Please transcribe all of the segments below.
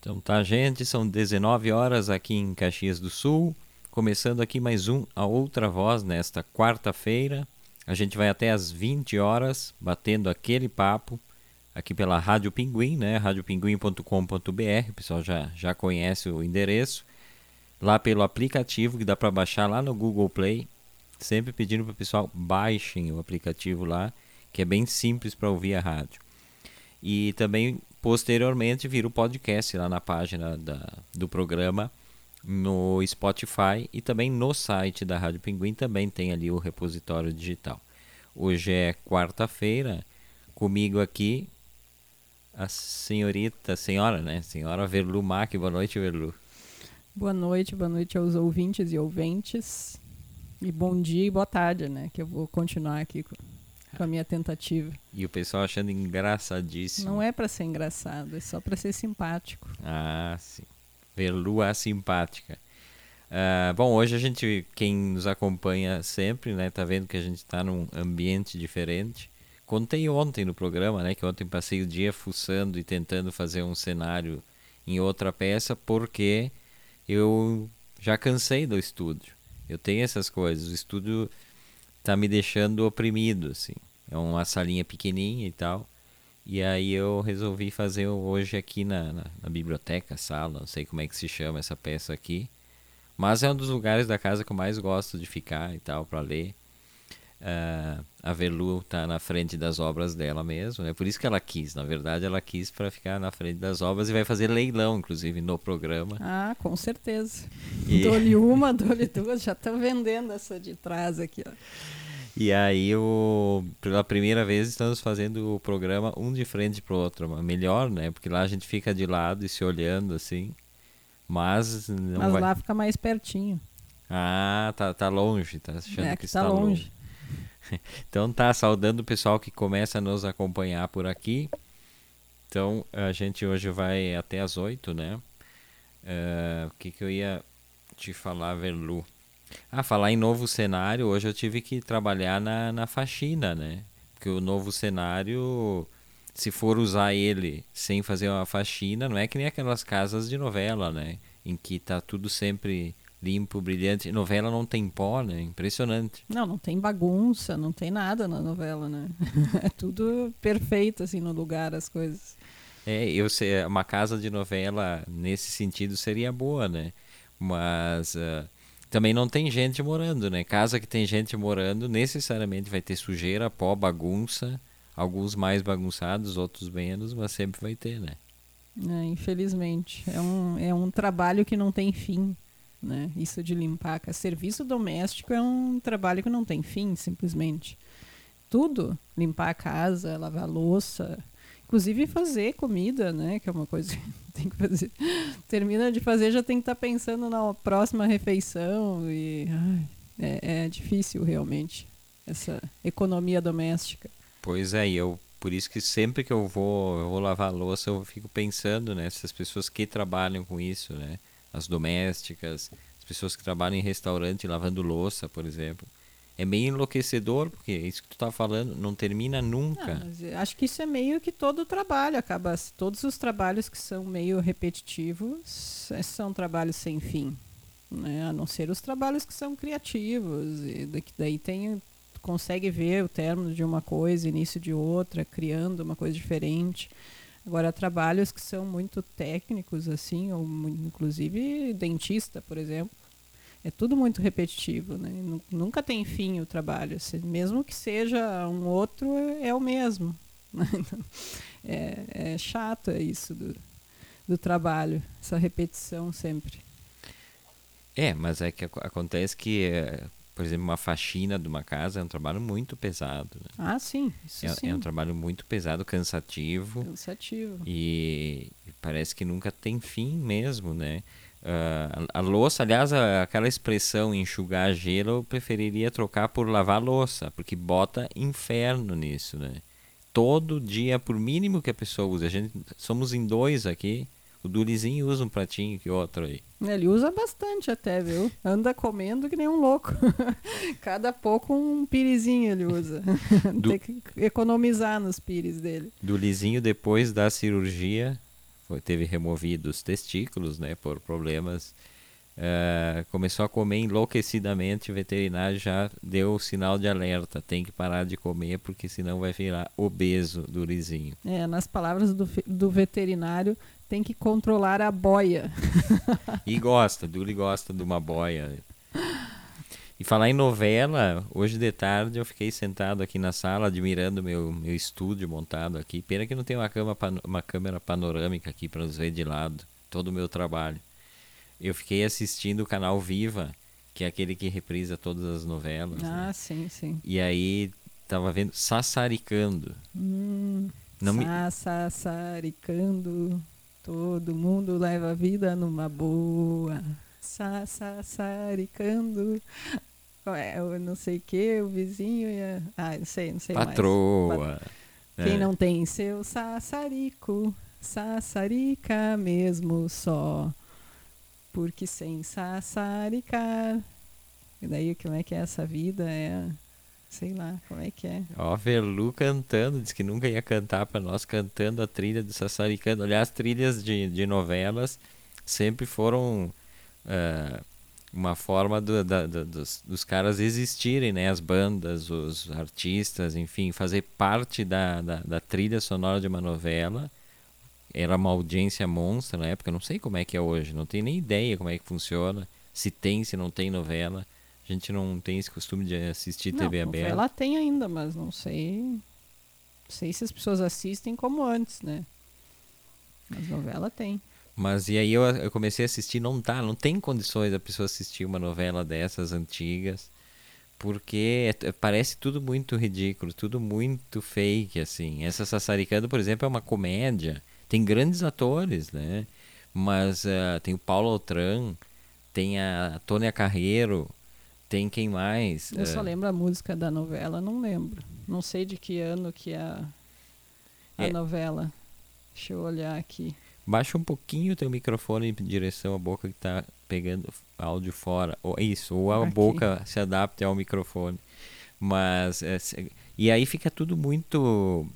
Então tá, gente, são 19 horas aqui em Caxias do Sul. Começando aqui mais um A Outra Voz nesta quarta-feira. A gente vai até às 20 horas batendo aquele papo aqui pela Rádio Pinguim, né? radiopinguim.com.br. O pessoal já, já conhece o endereço. Lá pelo aplicativo que dá para baixar lá no Google Play. Sempre pedindo para o pessoal baixem o aplicativo lá, que é bem simples para ouvir a rádio. E também posteriormente vira o podcast lá na página da, do programa no Spotify e também no site da Rádio Pinguim também tem ali o repositório digital. Hoje é quarta-feira, comigo aqui a senhorita, senhora, né? Senhora Verlu Mac. Boa noite, Verlu. Boa noite, boa noite aos ouvintes e ouventes. E bom dia e boa tarde, né? Que eu vou continuar aqui com, a minha tentativa. E o pessoal achando engraçadíssimo. Não é para ser engraçado, é só para ser simpático. Ah, sim. Verlu a simpática. Uh, bom, hoje a gente, quem nos acompanha sempre, né, tá vendo que a gente está num ambiente diferente. Contei ontem no programa, né, que ontem passei o dia fuçando e tentando fazer um cenário em outra peça, porque eu já cansei do estúdio. Eu tenho essas coisas. O estúdio tá me deixando oprimido, assim. É uma salinha pequenininha e tal. E aí eu resolvi fazer hoje aqui na, na, na, biblioteca, sala, não sei como é que se chama essa peça aqui. Mas é um dos lugares da casa que eu mais gosto de ficar e tal, para ler. Uh, a Velu tá na frente das obras dela mesmo, é né? por isso que ela quis. Na verdade, ela quis para ficar na frente das obras e vai fazer leilão, inclusive, no programa. Ah, com certeza. E... Dou-lhe uma, dou-lhe duas, já estão vendendo essa de trás aqui, ó. E aí, o, pela primeira vez, estamos fazendo o programa um de frente para o outro. Melhor, né? Porque lá a gente fica de lado e se olhando assim. Mas. Mas vai... lá fica mais pertinho. Ah, tá, tá longe, tá achando é, que, está tá longe. longe. então tá, saudando o pessoal que começa a nos acompanhar por aqui. Então a gente hoje vai até as 8, né? Uh, o que, que eu ia te falar, Verlu? Ah, falar em novo cenário, hoje eu tive que trabalhar na, na faxina, né? Porque o novo cenário, se for usar ele sem fazer uma faxina, não é que nem aquelas casas de novela, né? Em que tá tudo sempre limpo, brilhante. Novela não tem pó, né? Impressionante. Não, não tem bagunça, não tem nada na novela, né? é tudo perfeito, assim, no lugar, as coisas. É, eu sei, uma casa de novela nesse sentido seria boa, né? Mas... Uh, também não tem gente morando, né? Casa que tem gente morando, necessariamente vai ter sujeira, pó, bagunça. Alguns mais bagunçados, outros menos, mas sempre vai ter, né? É, infelizmente. É um, é um trabalho que não tem fim, né? Isso de limpar. Serviço doméstico é um trabalho que não tem fim, simplesmente. Tudo. Limpar a casa, lavar louça, Inclusive fazer comida, né? Que é uma coisa que tem que fazer. Termina de fazer, já tem que estar tá pensando na próxima refeição. E ai, é, é, difícil realmente essa economia doméstica. Pois é, eu por isso que sempre que eu vou, eu vou lavar louça, eu fico pensando nessas pessoas que trabalham com isso, né? As domésticas, as pessoas que trabalham em restaurante lavando louça, por exemplo é meio enlouquecedor, porque isso que tu tá falando não termina nunca. Não, acho que isso é meio que todo o trabalho acaba. Todos os trabalhos que são meio repetitivos é, são trabalhos sem fim. Né? A não ser os trabalhos que são criativos. E daí tem, consegue ver o término de uma coisa, início de outra, criando uma coisa diferente. Agora, trabalhos que são muito técnicos, assim, ou inclusive dentista, por exemplo é tudo muito repetitivo, né? Nunca tem fim o trabalho, mesmo que seja um outro, é, é o mesmo. é, é chato isso do, do trabalho, essa repetição sempre. É, mas é que acontece que, é, por exemplo, uma faxina de uma casa é um trabalho muito pesado. Né? Ah, sim, isso é, sim. É um trabalho muito pesado, cansativo. Cansativo. E, e parece que nunca tem fim mesmo, né? Uh, a, a, louça, aliás, a, aquela expressão enxugar gelo, eu preferiria trocar por lavar louça, porque bota inferno nisso, né? Todo dia, por mínimo que a pessoa use, a gente somos em dois aqui. O Durizinho usa um pratinho que outro aí. Ele usa bastante até, viu? Anda comendo que nem um louco. Cada pouco um pirizinho ele usa. Du... Tem que economizar nos pires dele. Durizinho, depois da cirurgia, foi, teve removido os testículos, né, por problemas. Uh, começou a comer enlouquecidamente, o veterinário já deu o sinal de alerta, tem que parar de comer porque senão vai virar obeso do risinho. É, nas palavras do, do veterinário, tem que controlar a boia. e gosta, Duli gosta de uma boia. E falar em novela, hoje de tarde eu fiquei sentado aqui na sala admirando meu, meu estúdio montado aqui. Pena que não tem uma, cama, uma câmera panorâmica aqui para nos ver de lado, todo o meu trabalho. Eu fiquei assistindo o canal Viva, que é aquele que reprisa todas as novelas. Ah, né? sim, sim. E aí tava vendo Sassaricando. Hum, não me... Sassaricando, todo mundo leva a vida numa boa. Sassaricando. É, eu não sei o que, o vizinho ia. Ah, não sei, não sei Patroa. mais. Patroa. Quem é. não tem seu sassarico, sassarica mesmo só. Porque sem sassaricar. E daí como é que é essa vida? É. Sei lá, como é que é? Ó, Verlu cantando, disse que nunca ia cantar para nós, cantando a trilha do Sassaricando. Aliás, trilhas de, de novelas sempre foram uh, uma forma do, da, do, dos, dos, caras existirem, né? As bandas, os artistas, enfim, fazer parte da, da, da, trilha sonora de uma novela. Era uma audiência monstra na época, não sei como é que é hoje, não tenho nem ideia como é que funciona, se tem, se não tem novela. A gente não tem esse costume de assistir não, TV aberta. Ela tem ainda, mas não sei. Não sei se as pessoas assistem como antes, né? Mas novela tem. Mas e aí eu, eu comecei a assistir, não tá, não tem condições da pessoa assistir uma novela dessas antigas, porque é, parece tudo muito ridículo, tudo muito fake, assim. Essa Sassaricando, por exemplo, é uma comédia, tem grandes atores, né? Mas uh, tem o Paulo Altran, tem a Tônia Carreiro, tem quem mais? Eu uh, só lembro a música da novela, não lembro. Não sei de que ano que é a, a é, novela. Deixa eu olhar aqui. Baixa um pouquinho o teu microfone em direção à boca que está pegando áudio fora. Ou isso, ou a Aqui. boca se adapte ao microfone. Mas é, e aí fica tudo muito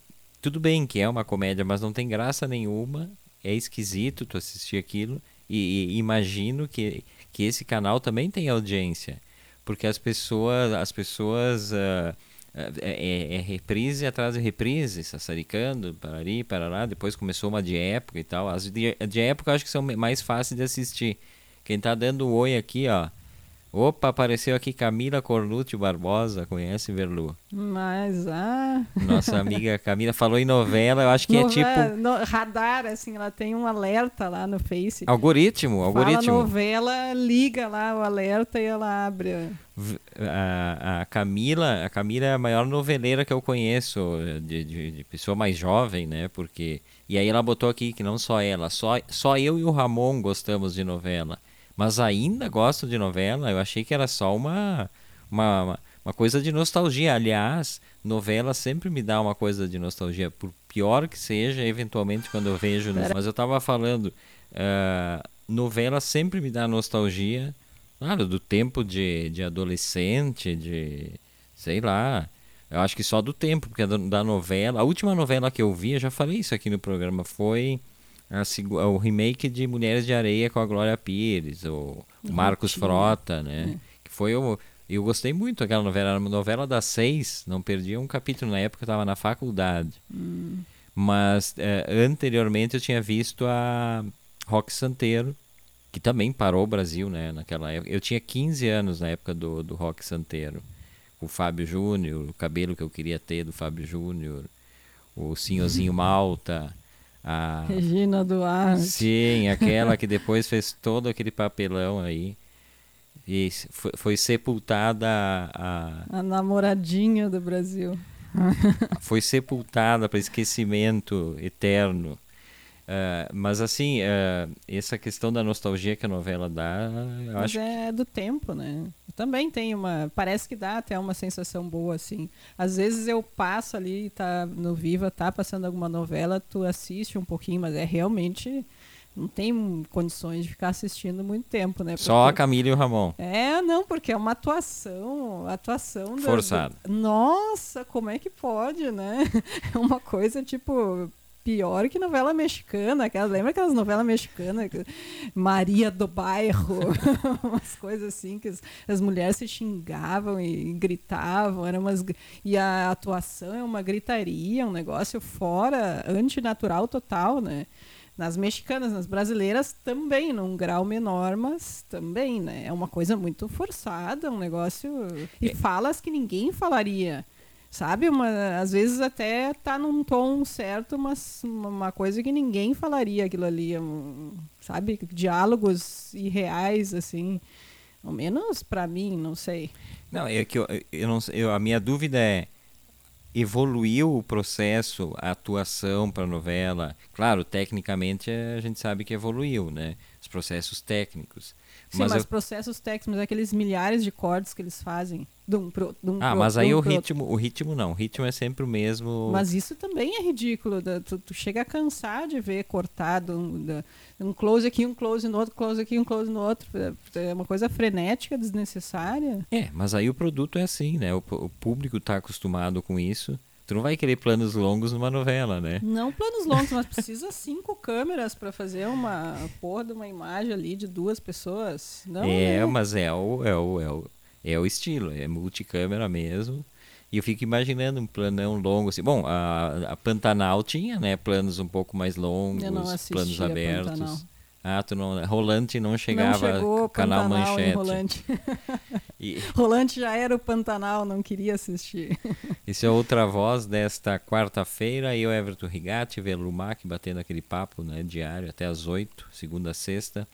tudo bem que é uma comédia, mas não tem graça nenhuma. É esquisito tu assistir aquilo e, e imagino que que esse canal também tem audiência, porque as pessoas as pessoas uh, é, é, reprise atrás de reprise, sassaricando, parari, parará. Depois começou uma de época e tal. As de, de época eu acho que são mais fáceis de assistir. Quem tá dando oi aqui, ó. Opa, apareceu aqui Camila Cornucci Barbosa, conhece Verlu? Mas, ah... Nossa amiga Camila falou em novela, eu acho que novela, é tipo... No, radar, assim, ela tem um alerta lá no Face. Algoritmo, algoritmo. Fala novela, liga lá o alerta e ela abre. A, a Camila, a Camila é a maior noveleira que eu conheço, de, de, de pessoa mais jovem, né, porque... E aí ela botou aqui que não só ela, só, só eu e o Ramon gostamos de novela mas ainda gosto de novela. Eu achei que era só uma, uma, uma coisa de nostalgia. Aliás, novela sempre me dá uma coisa de nostalgia, por pior que seja, eventualmente quando eu vejo. Mas eu estava falando, uh, novela sempre me dá nostalgia, claro, do tempo de, de adolescente, de sei lá. Eu acho que só do tempo, porque da novela. A última novela que eu vi, eu já falei isso aqui no programa, foi a, o remake de Mulheres de Areia com a Glória Pires, o, o Marcos Frota, né? É. Que foi o. Eu gostei muito daquela novela, era uma novela das seis, não perdi um capítulo na época, eu estava na faculdade. Hum. Mas é, anteriormente eu tinha visto a Rock Santeiro, que também parou o Brasil, né? Naquela época. Eu tinha 15 anos na época do, do Rock Santeiro. O Fábio Júnior, o cabelo que eu queria ter do Fábio Júnior, o Senhorzinho Malta. A... Regina Duarte. Sim, aquela que depois fez todo aquele papelão aí. E foi, foi sepultada a... a namoradinha do Brasil. foi sepultada para esquecimento eterno. Uh, mas assim, uh, essa questão da nostalgia que a novela dá, eu mas acho é que... do tempo, né? também tem uma, parece que dá até uma sensação boa assim. Às vezes eu passo ali, tá no Viva, tá passando alguma novela, tu assiste um pouquinho, mas é realmente não tem condições de ficar assistindo muito tempo, né? Porque... Só a Camila e o Ramon. É, não, porque é uma atuação, atuação forçada. Do... Nossa, como é que pode, né? É uma coisa tipo pior que novela mexicana. Aquelas, lembra aquelas novelas mexicanas? Maria do Bairro, umas coisas assim, que as, as, mulheres se xingavam e gritavam. Era umas, e a atuação é uma gritaria, um negócio fora, antinatural total, né? Nas mexicanas, nas brasileiras também, num grau menor, mas também, né? É uma coisa muito forçada, um negócio. E é. falas que ninguém falaria sabe? Uma, às vezes até tá num tom certo, mas uma coisa que ninguém falaria aquilo ali, um, sabe? Diálogos irreais, assim. Ao menos para mim, não sei. Não, é que eu, eu não eu, a minha dúvida é evoluiu o processo, a atuação para a novela. Claro, tecnicamente a gente sabe que evoluiu, né? Os processos técnicos. Sim, mas, mas eu... processos técnicos, aqueles milhares de cortes que eles fazem. Dum, pro, dum, ah, pro, mas aí o ritmo, o ritmo não, o ritmo é sempre o mesmo. Mas isso também é ridículo. Tu, tu chega a cansar de ver cortado um, um, close aqui, um close no outro, close aqui, um close no outro. É, é uma coisa frenética, desnecessária. É, mas aí o produto é assim, né? O, o público está acostumado com isso. Tu não vai querer planos longos numa novela, né? Não planos longos, mas precisa cinco câmeras para fazer uma porra de uma imagem ali de duas pessoas. Não, é, né? mas é o, é, o, é, o, é o estilo, é multicâmera mesmo. E eu fico imaginando um planão longo assim. Bom, a, a Pantanal tinha, né? Planos um pouco mais longos, planos abertos. Ah, tu não, Rolante não chegava não canal Pantanal Manchete. Rolante. E... Rolante já era o Pantanal, não queria assistir. Isso é outra voz desta quarta-feira. Eu, Everton Rigatti, Velumac, batendo aquele papo né, diário até as oito, segunda a sexta.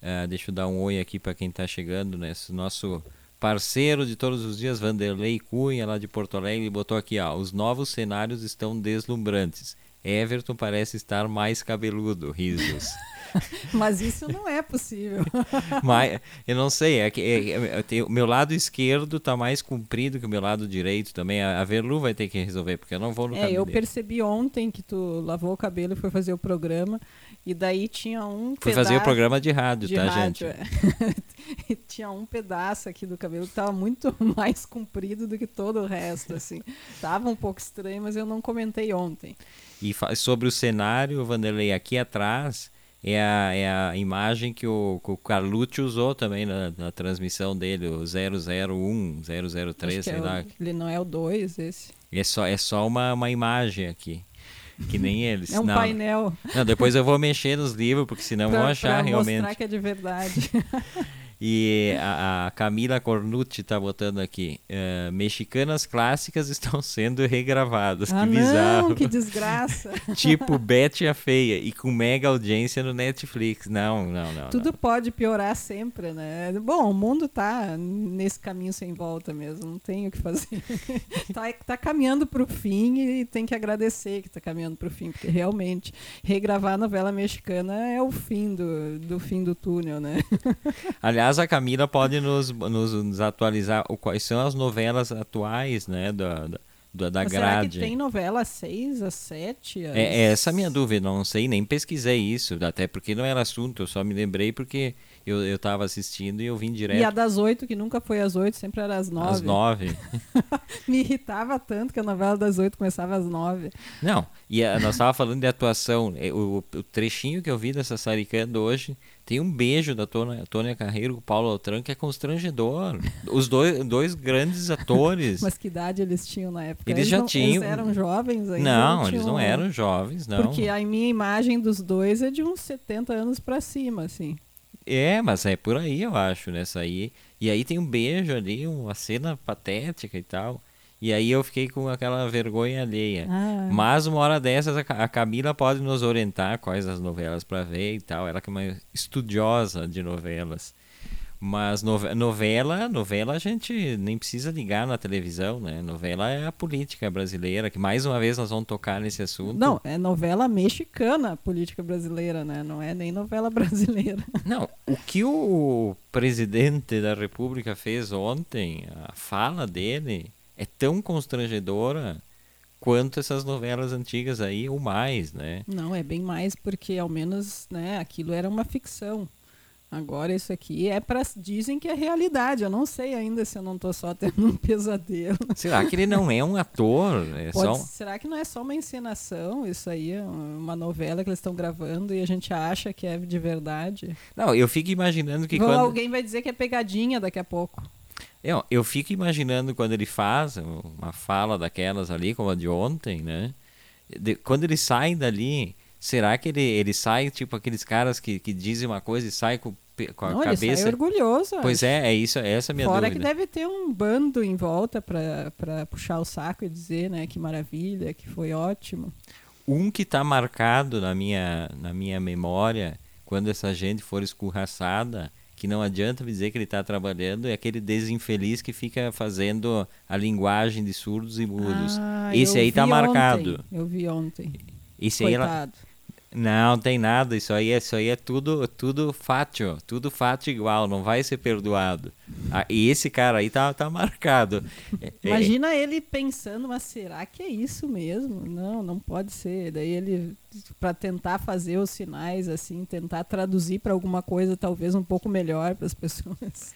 Uh, deixa eu dar um oi aqui para quem está chegando, né? Esse nosso parceiro de todos os dias, Vanderlei Cunha, lá de Porto Alegre, botou aqui, ó, os novos cenários estão deslumbrantes. Everton parece estar mais cabeludo, risos. Mas isso não é possível. Mas eu não sei, é que é, é, o meu lado esquerdo está mais comprido que o meu lado direito também. A, a Verlu vai ter que resolver, porque eu não vou no É, eu percebi ontem que tu lavou o cabelo e foi fazer o programa. E daí tinha um Foi fazer o programa de rádio, de tá, rádio, gente? É. e tinha um pedaço aqui do cabelo que estava muito mais comprido do que todo o resto, assim. Tava um pouco estranho, mas eu não comentei ontem. E sobre o cenário, Vanderlei, aqui atrás é a, é a imagem que o, que o Carlucci usou também na, na, transmissão dele, o 001, 003, sei é lá. Ele não é o 2, esse. É só, é só uma, uma imagem aqui. Que nem eles. É um não, painel. Não, depois eu vou mexer nos livros, porque senão pra, vão achar pra realmente. mostrar que é de verdade. E a, a Camila Cornucci está botando aqui: uh, mexicanas clássicas estão sendo regravadas. Ah, que bizarro. Não, que desgraça. tipo Betty a Feia e com mega audiência no Netflix. Não, não, não. Tudo não. pode piorar sempre, né? Bom, o mundo tá nesse caminho sem volta mesmo. Não tem o que fazer. tá, tá caminhando para o fim e tem que agradecer que está caminhando para o fim, porque realmente regravar a novela mexicana é o fim do, do fim do túnel, né? Aliás, Aliás, a Camila pode nos, nos, nos atualizar quais são as novelas atuais, né, da, da, da grade. Será que tem novela 6 a 7? É, é essa a minha dúvida, não sei, nem pesquisei isso, até porque não era assunto, eu só me lembrei porque eu, eu tava assistindo e eu vim direto. E a das 8, que nunca foi às 8, sempre era às 9. Às 9. me irritava tanto que a novela das 8 começava às 9. Não, e a, nós tava falando de atuação, é, o, o, trechinho que eu vi dessa Saricando hoje tem um beijo da Tônia, Tônia Carreiro com o Paulo Altran que é constrangedor. Os dois, dois grandes atores. Mas que idade eles tinham na época? Eles, eles já não, tinham. Eles eram jovens ainda? Não, eles não eram jovens, não. Porque a minha imagem dos dois é de uns 70 anos para cima, assim. É, mas é por aí, eu acho, nessa aí. E aí tem um beijo ali, uma cena patética e tal. E aí eu fiquei com aquela vergonha alheia. Ah. Mas uma hora dessas a Camila pode nos orientar quais as novelas para ver e tal. Ela que é uma estudiosa de novelas. Mas novela, novela a gente nem precisa ligar na televisão, né? Novela é a política brasileira, que mais uma vez nós vamos tocar nesse assunto. Não, é novela mexicana a política brasileira, né? Não é nem novela brasileira. Não, o que o presidente da República fez ontem, a fala dele, é tão constrangedora quanto essas novelas antigas aí, ou mais, né? Não, é bem mais porque ao menos, né, aquilo era uma ficção. Agora isso aqui é para dizem que é realidade. Eu não sei ainda se eu não estou só tendo um pesadelo. Será que ele não é um ator? É Pode, só... Será que não é só uma encenação? Isso aí é uma novela que eles estão gravando e a gente acha que é de verdade? Não, eu fico imaginando que Ou quando alguém vai dizer que é pegadinha daqui a pouco. eu, eu fico imaginando quando ele faz uma fala daquelas ali, como a de ontem, né? De- quando ele sai dali, será que ele, ele sai tipo aqueles caras que, que dizem uma coisa e sai com, com a não, ele cabeça? orgulhoso. Pois é, é isso, essa é a minha Fora dúvida. que deve ter um bando em volta para puxar o saco e dizer, né, que maravilha, que foi ótimo. Um que está marcado na minha, na minha memória, quando essa gente for escorraçada, que não adianta dizer que ele está trabalhando, é aquele desinfeliz que fica fazendo a linguagem de surdos e mudos. Ah, Esse aí tá vi marcado. eu vi ontem. Esse aí, ela- Coitado. Não tem nada, isso aí, é- isso aí é tudo, tudo fátio, tudo fátio igual, não vai ser perdoado. Ah, e esse cara aí tá, tá marcado. É- é- Imagina ele pensando, mas será que é isso mesmo? Não, não pode ser. Daí ele, para tentar fazer os sinais, assim, tentar traduzir para alguma coisa talvez um pouco melhor para as pessoas.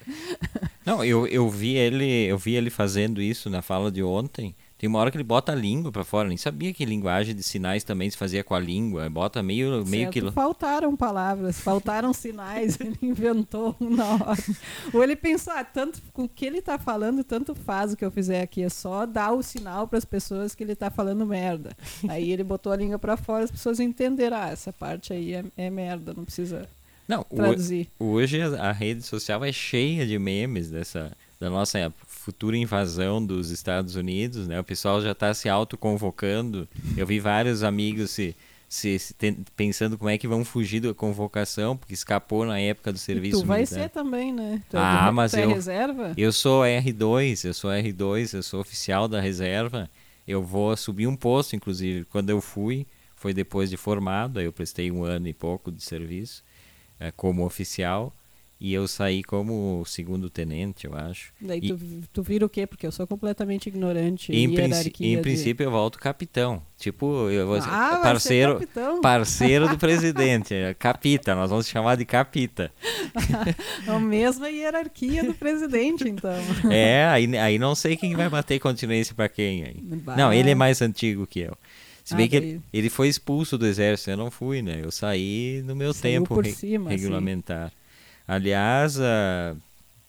Não, eu, eu vi ele, eu vi ele fazendo isso na fala de ontem. Tem uma hora que ele bota a língua pra fora, nem sabia que linguagem de sinais também se fazia com a língua, bota meio meio que Faltaram palavras, faltaram sinais, ele inventou um na hora. Ou ele pensou, ah, tanto com o que ele tá falando, tanto faz o que eu fizer aqui, é só dar o sinal para as pessoas que ele tá falando merda. Aí ele botou a língua para fora, as pessoas entenderão, ah, essa parte aí é, é merda, não precisa Não, traduzir. hoje a, a rede social é cheia de memes dessa da nossa futura invasão dos Estados Unidos, né? O pessoal já está se autoconvocando. Eu vi vários amigos se, se, se ten- pensando como é que vão fugir da convocação, porque escapou na época do E serviço tu vai militar. ser também, né? Tu é Ah, mas é eu- reserva? Eu sou R2, eu sou R2, eu sou oficial da reserva. Eu vou subir um posto, inclusive. Quando eu fui, foi depois de formado, aí eu prestei um ano e pouco de serviço eh, como oficial. E eu saí como segundo tenente, eu acho. Daí E- tu, tu vira o quê? Porque eu sou completamente ignorante em, princ- em de- princípio, eu volto capitão. Tipo, eu vou Ah, parceiro, capitão. parceiro do presidente. é, Capita, nós vamos chamar de capita. A mesma hierarquia do presidente, então. É, aí, aí não sei quem vai bater continência pra quem aí. Bah. Não, ele é mais antigo que eu. Se bem Ah, que ele, ele foi expulso do exército, eu não fui, né? Eu saí no meu Saiu tempo re- cima, assim. Aliás, ah,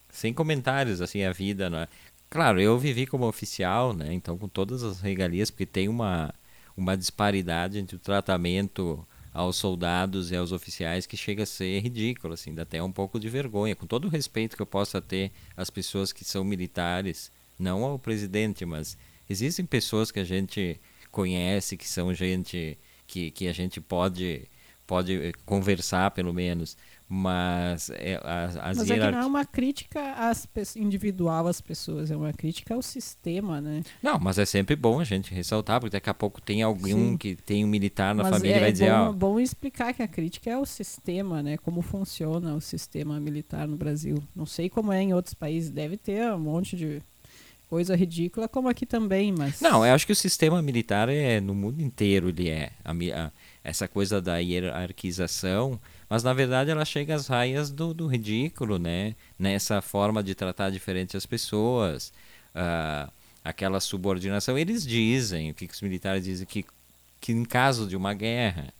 sem comentários, assim, a vida, né? Claro, eu vivi como oficial, né? Então, com todas as regalias, porque tem uma, uma disparidade entre o tratamento aos soldados e aos oficiais que chega a ser ridículo, assim, dá até um pouco de vergonha, com todo o respeito que eu possa ter às pessoas que são militares, não ao presidente, mas existem pessoas que a gente conhece, que são gente que, que a gente pode pode conversar pelo menos, mas é, as, as Mas é que não é uma crítica às pe- individual às pessoas, é uma crítica ao sistema, né? Não, mas é sempre bom a gente ressaltar, porque daqui a pouco tem algum Sim. que tem um militar na Mas família é e vai dizer, bom, ó, bom explicar que a crítica é o sistema, né? Como funciona o sistema militar no Brasil. Não sei como é em outros países, deve ter um monte de coisa ridícula, como aqui também, mas... Não, eu acho que o sistema militar é no mundo inteiro ele é a a- essa coisa da hierarquização, mas na verdade ela chega às raias do, do ridículo, né? Nessa forma de tratar diferente as pessoas, ah, aquela subordinação. Eles dizem, o que os militares dizem que que em caso de uma guerra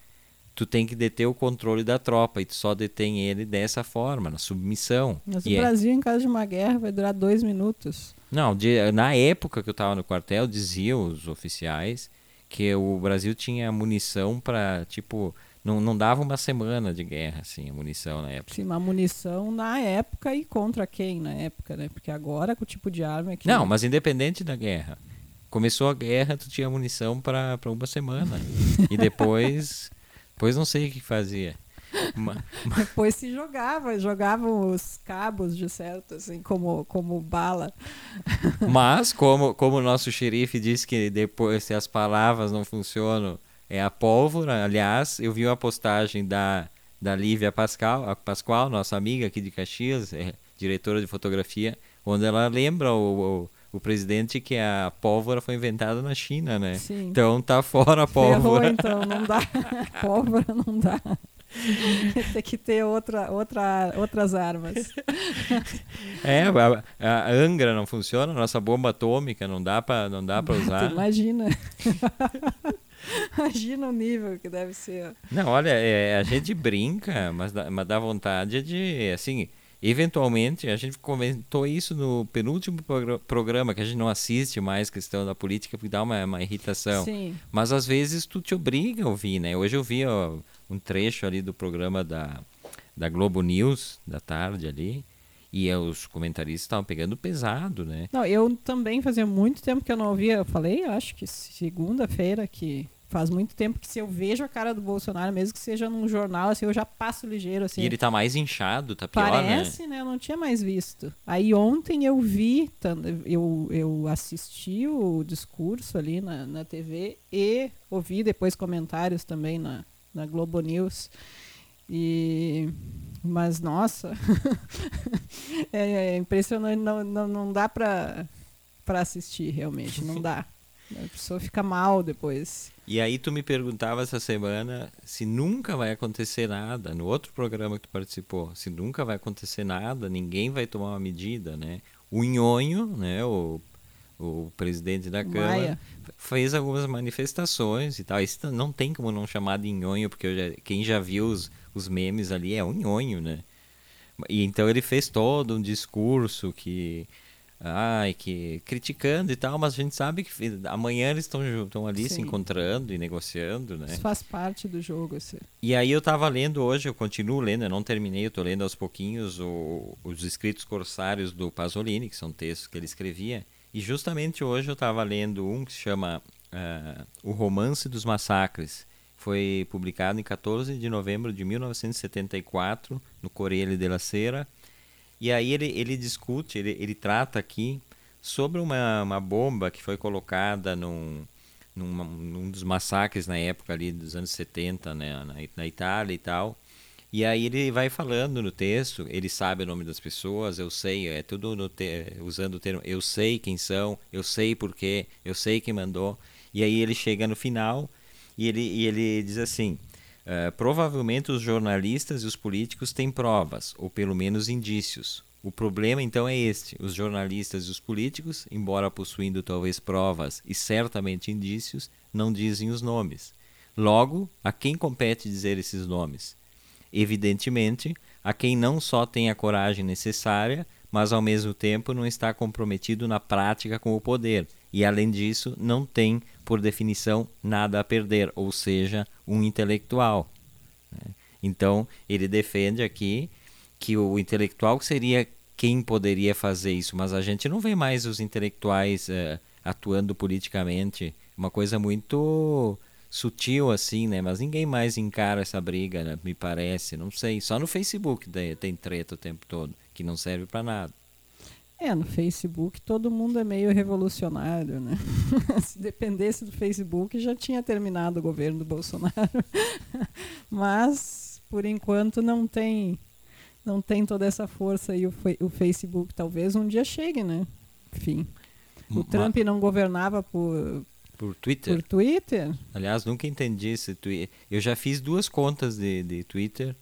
tu tem que deter o controle da tropa e tu só detém ele dessa forma, na submissão. Mas E o é- Brasil, em caso de uma guerra, vai durar dois minutos. não, de- na época que eu estava no quartel, diziam os oficiais que o Brasil tinha munição para, tipo, não, não dava uma semana de guerra, assim, a munição na época. Sim, uma munição na época e contra quem na época, né? Porque agora, com o tipo de arma que... Não, mas independente da guerra. Começou a guerra, tu tinha munição para uma semana. e depois, depois não sei o que fazia. Ma- Depois se jogava, jogavam os cabos de certo, assim, como, como bala. Mas, como, como o nosso xerife disse que depois, se as palavras não funcionam, é a pólvora. Aliás, eu vi uma postagem da, da Lívia Pascal, a Pascoal, nossa amiga aqui de Caxias, é diretora de fotografia, onde ela lembra o, o, o presidente que a pólvora foi inventada na China, né? Sim. Então tá fora a Ferrou, pólvora. então, não dá. Pólvora não dá. Tem que ter outra, outra, outras armas. É, a, a Angra não funciona, nossa bomba atômica não dá para não dá para usar. Imagina. Imagina o nível que deve ser. Não, olha, é, a gente brinca, mas dá, mas dá vontade de, assim, eventualmente, a gente comentou isso no penúltimo programa, que a gente não assiste mais questão da política, porque dá uma, uma irritação. Sim. Mas às vezes tu te obriga a ouvir, né? Hoje eu vi ó, um trecho ali do programa da, da Globo News, da tarde ali, e os comentaristas estavam pegando pesado, né? Não, eu também fazia muito tempo que eu não ouvia. Eu falei, acho que segunda-feira que faz muito tempo que se eu vejo a cara do Bolsonaro, mesmo que seja num jornal, assim, eu já passo ligeiro, assim. E ele tá mais inchado, tá pior, Parece, né? né? Eu não tinha mais visto. Aí ontem eu vi, eu, eu assisti o discurso ali na, na TV e ouvi depois comentários também na, na Globo News. E mas nossa, é, é, impressionante, não, não, não dá para para assistir realmente, não dá. A pessoa fica mal depois. E aí tu me perguntava essa semana se nunca vai acontecer nada, no outro programa que tu participou, se nunca vai acontecer nada, ninguém vai tomar uma medida, né? O Nhonho, né, o, o presidente da Câmara, Maia. fez algumas manifestações e tal. Isso não tem como não chamar de Nhonho, porque já, quem já viu os, os memes ali é o Nhonho, né? E então ele fez todo um discurso que ai, que criticando e tal, mas a gente sabe que amanhã eles estão ali Sim. se encontrando e negociando, né? Isso faz parte do jogo, assim. E aí eu estava lendo hoje, eu continuo lendo, eu não terminei, eu tô lendo aos pouquinhos o, os escritos corsários do Pasolini, que são textos que ele escrevia, e justamente hoje eu estava lendo um que se chama uh, O Romance dos Massacres, foi publicado em 14 de novembro de 1974 no Corriere della Sera, e aí ele, ele discute, ele, ele trata aqui sobre uma, uma bomba que foi colocada num, num, num dos massacres na época ali dos anos 70, né, na, na Itália e tal. E aí ele vai falando no texto, ele sabe o nome das pessoas, eu sei, é tudo te, usando o termo eu sei quem são, eu sei porquê, eu sei quem mandou. E aí ele chega no final e ele, e ele diz assim: Uh, provavelmente os jornalistas e os políticos têm provas, ou pelo menos indícios. O problema então é este: os jornalistas e os políticos, embora possuindo talvez provas e certamente indícios, não dizem os nomes. Logo, a quem compete dizer esses nomes? Evidentemente, a quem não só tem a coragem necessária, mas ao mesmo tempo não está comprometido na prática com o poder, e além disso, não tem, por definição, nada a perder, ou seja, um intelectual. Né? Então, ele defende aqui que o intelectual seria quem poderia fazer isso, mas a gente não vê mais os intelectuais uh, atuando politicamente, uma coisa muito sutil assim, né? Mas ninguém mais encara essa briga, né? me parece, não sei. Só no Facebook tem treta o tempo todo, que não serve para nada. É, no Facebook todo mundo é meio revolucionário, né? Se dependesse do Facebook já tinha terminado o governo do Bolsonaro. Mas, por enquanto, não tem não tem toda essa força e o, o Facebook talvez um dia chegue, né? Enfim. O Trump não governava por por Twitter. Por Twitter? Aliás, nunca entendi esse Twitter. Eu já fiz duas contas de, de Twitter.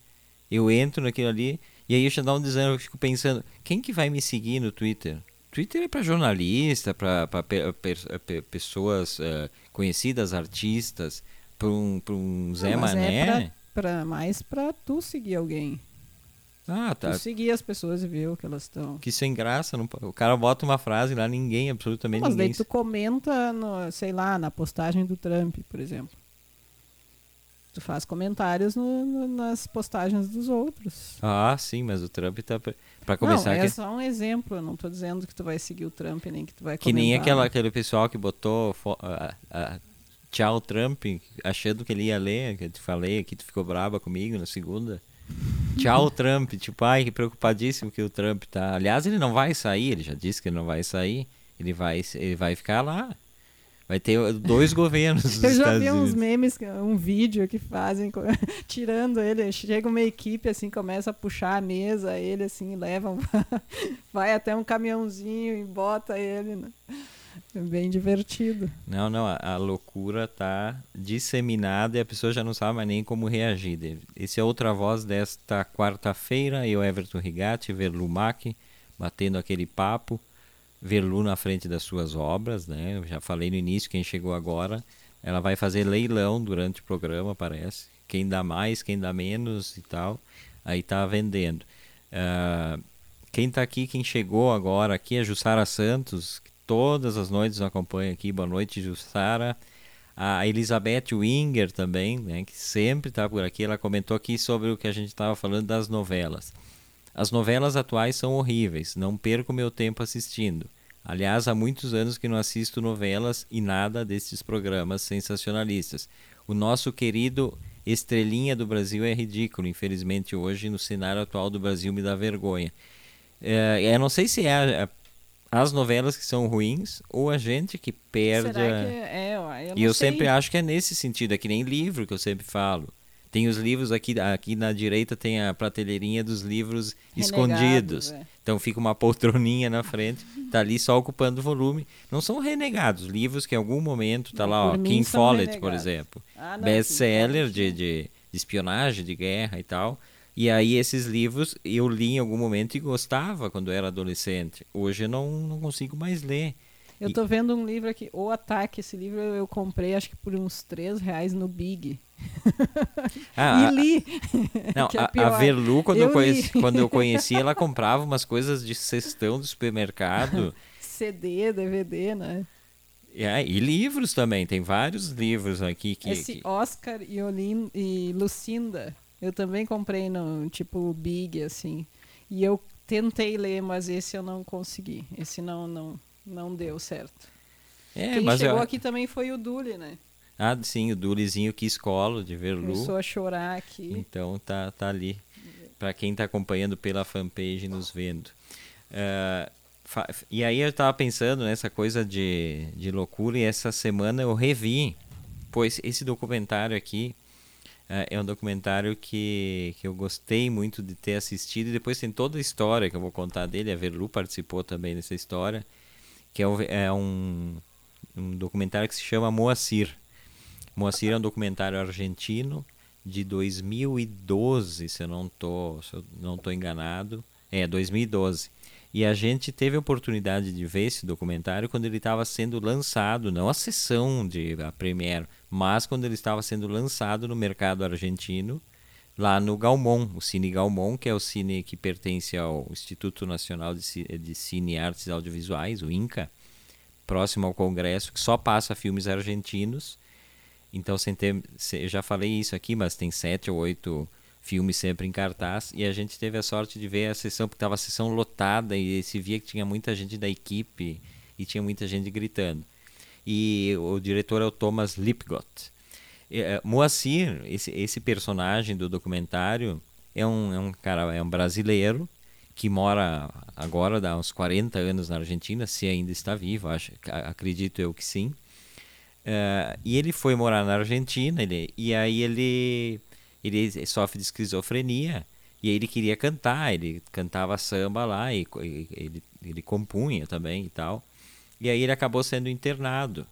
Eu entro naquilo ali e aí eu já dá um desânimo, eu fico pensando, quem que vai me seguir no Twitter? Twitter é para jornalista, para pessoas uh, conhecidas, artistas, para um, um Zé Não, Mané. É pra, pra, mais para tu seguir alguém. Ah, tá. Tu seguir as pessoas e ver o que elas estão. Que sem graça. Não, o cara bota uma frase lá, ninguém, absolutamente Mas ninguém. Mas daí tu comenta, no, sei lá, na postagem do Trump, por exemplo. Tu faz comentários no, no, nas postagens dos outros. Ah, sim, mas o Trump tá. Pra começar. Não, é que... só um exemplo. Eu não tô dizendo que tu vai seguir o Trump, nem que tu vai Que comentar. nem aquela, aquele pessoal que botou. Uh, tchau, Trump, achando que ele ia ler, que eu te falei aqui, tu ficou brava comigo na segunda. Tchau, Trump. Tipo, ai, que preocupadíssimo que o Trump tá. Aliás, ele não vai sair, ele já disse que ele não vai sair. Ele vai, ele vai ficar lá. Vai ter dois governos. Eu já vi uns memes, um vídeo que fazem tirando ele. Chega uma equipe assim, começa a puxar a mesa, ele assim, leva, vai até um caminhãozinho e bota ele. Né? É bem divertido. Não, não, a, a, loucura tá disseminada e a pessoa já não sabe mais nem como reagir. Esse é outra voz desta quarta-feira, eu, Everton Rigatti, Verlu Mac, batendo aquele papo. Verlu na frente das suas obras, né? Eu já falei no início, quem chegou agora, ela vai fazer leilão durante o programa, parece. Quem dá mais, quem dá menos e tal, aí tá vendendo. Uh, quem está aqui, quem chegou agora aqui é Jussara Santos, todas as noites nos acompanha aqui. Boa noite, Jussara. A Elizabeth Winger também, né, que sempre está por aqui, ela comentou aqui sobre o que a gente estava falando das novelas. As novelas atuais são horríveis, não perco meu tempo assistindo. Aliás, há muitos anos que não assisto novelas e nada destes programas sensacionalistas. O nosso querido Estrelinha do Brasil é ridículo, infelizmente hoje no cenário atual do Brasil me dá vergonha. É, eu não sei se é a, as novelas que são ruins ou a gente que perde. Será que é? é eu e eu sei. sempre acho que é nesse sentido, é que nem livro que eu sempre falo. Tem os livros aqui, aqui na direita tem a prateleirinha dos livros Renegado, escondidos. É. Então fica uma poltroninha na frente, tá ali só ocupando o volume. Não são renegados, livros que em algum momento tá lá, ó, King Follett, por exemplo. Ah, Best-seller de, de, de espionagem, de guerra e tal. E aí esses livros eu li em algum momento e gostava quando era adolescente. Hoje eu não, não consigo mais ler. Eu tô vendo um livro aqui, O Ataque. Esse livro eu comprei acho que por uns 3 reais no Big. Ah, e li. Não, é a, Verlu, quando eu, eu conheci, quando eu conheci, ela comprava umas coisas de cestão do supermercado. CD, DVD, né? É, e livros também, tem vários livros aqui que. Esse que... Oscar e, Olin, e Lucinda. Eu também comprei no tipo Big, assim. E eu tentei ler, mas esse eu não consegui. Esse não não, não deu certo. É, Quem mas chegou eu... aqui também foi o Dule, né? Ah, sim, o Dulezinho que escola de Verlu. Começou a chorar aqui. Então tá, tá ali. Para quem está acompanhando pela fanpage nos vendo. Uh, e aí eu estava pensando nessa coisa de, de loucura e essa semana eu revi, pois esse documentário aqui é, é um documentário que, que eu gostei muito de ter assistido. E depois tem toda a história que eu vou contar dele. A Verlu participou também dessa história. Que é, é um, um documentário que se chama Moacir. Moacir é um documentário argentino de 2012, se eu não tô, eu não tô enganado. É, 2012. E a gente teve a oportunidade de ver esse documentário quando ele estava sendo lançado, não a sessão de a premiere, mas quando ele estava sendo lançado no mercado argentino, lá no Galmon, o Cine Galmon, que é o cine que pertence ao Instituto Nacional de Cine e Artes Audiovisuais, o INCA, próximo ao Congresso, que só passa filmes argentinos. Então, sem ter, já falei isso aqui, mas tem sete ou oito filmes sempre em cartaz. E a gente teve a sorte de ver a sessão, porque estava a sessão lotada e se via que tinha muita gente da equipe e tinha muita gente gritando e o diretor é o Thomas Lipgott. É, Moacir, esse, esse personagem do documentário, é um, é um cara, é um brasileiro que mora agora há uns 40 anos na Argentina, se ainda está vivo, acho, acredito eu que sim. Uh, e ele foi morar na Argentina, ele, e aí ele, ele sofre de esquizofrenia, e aí ele queria cantar, ele cantava samba lá, e, e ele, ele compunha também e tal. E aí ele acabou sendo internado.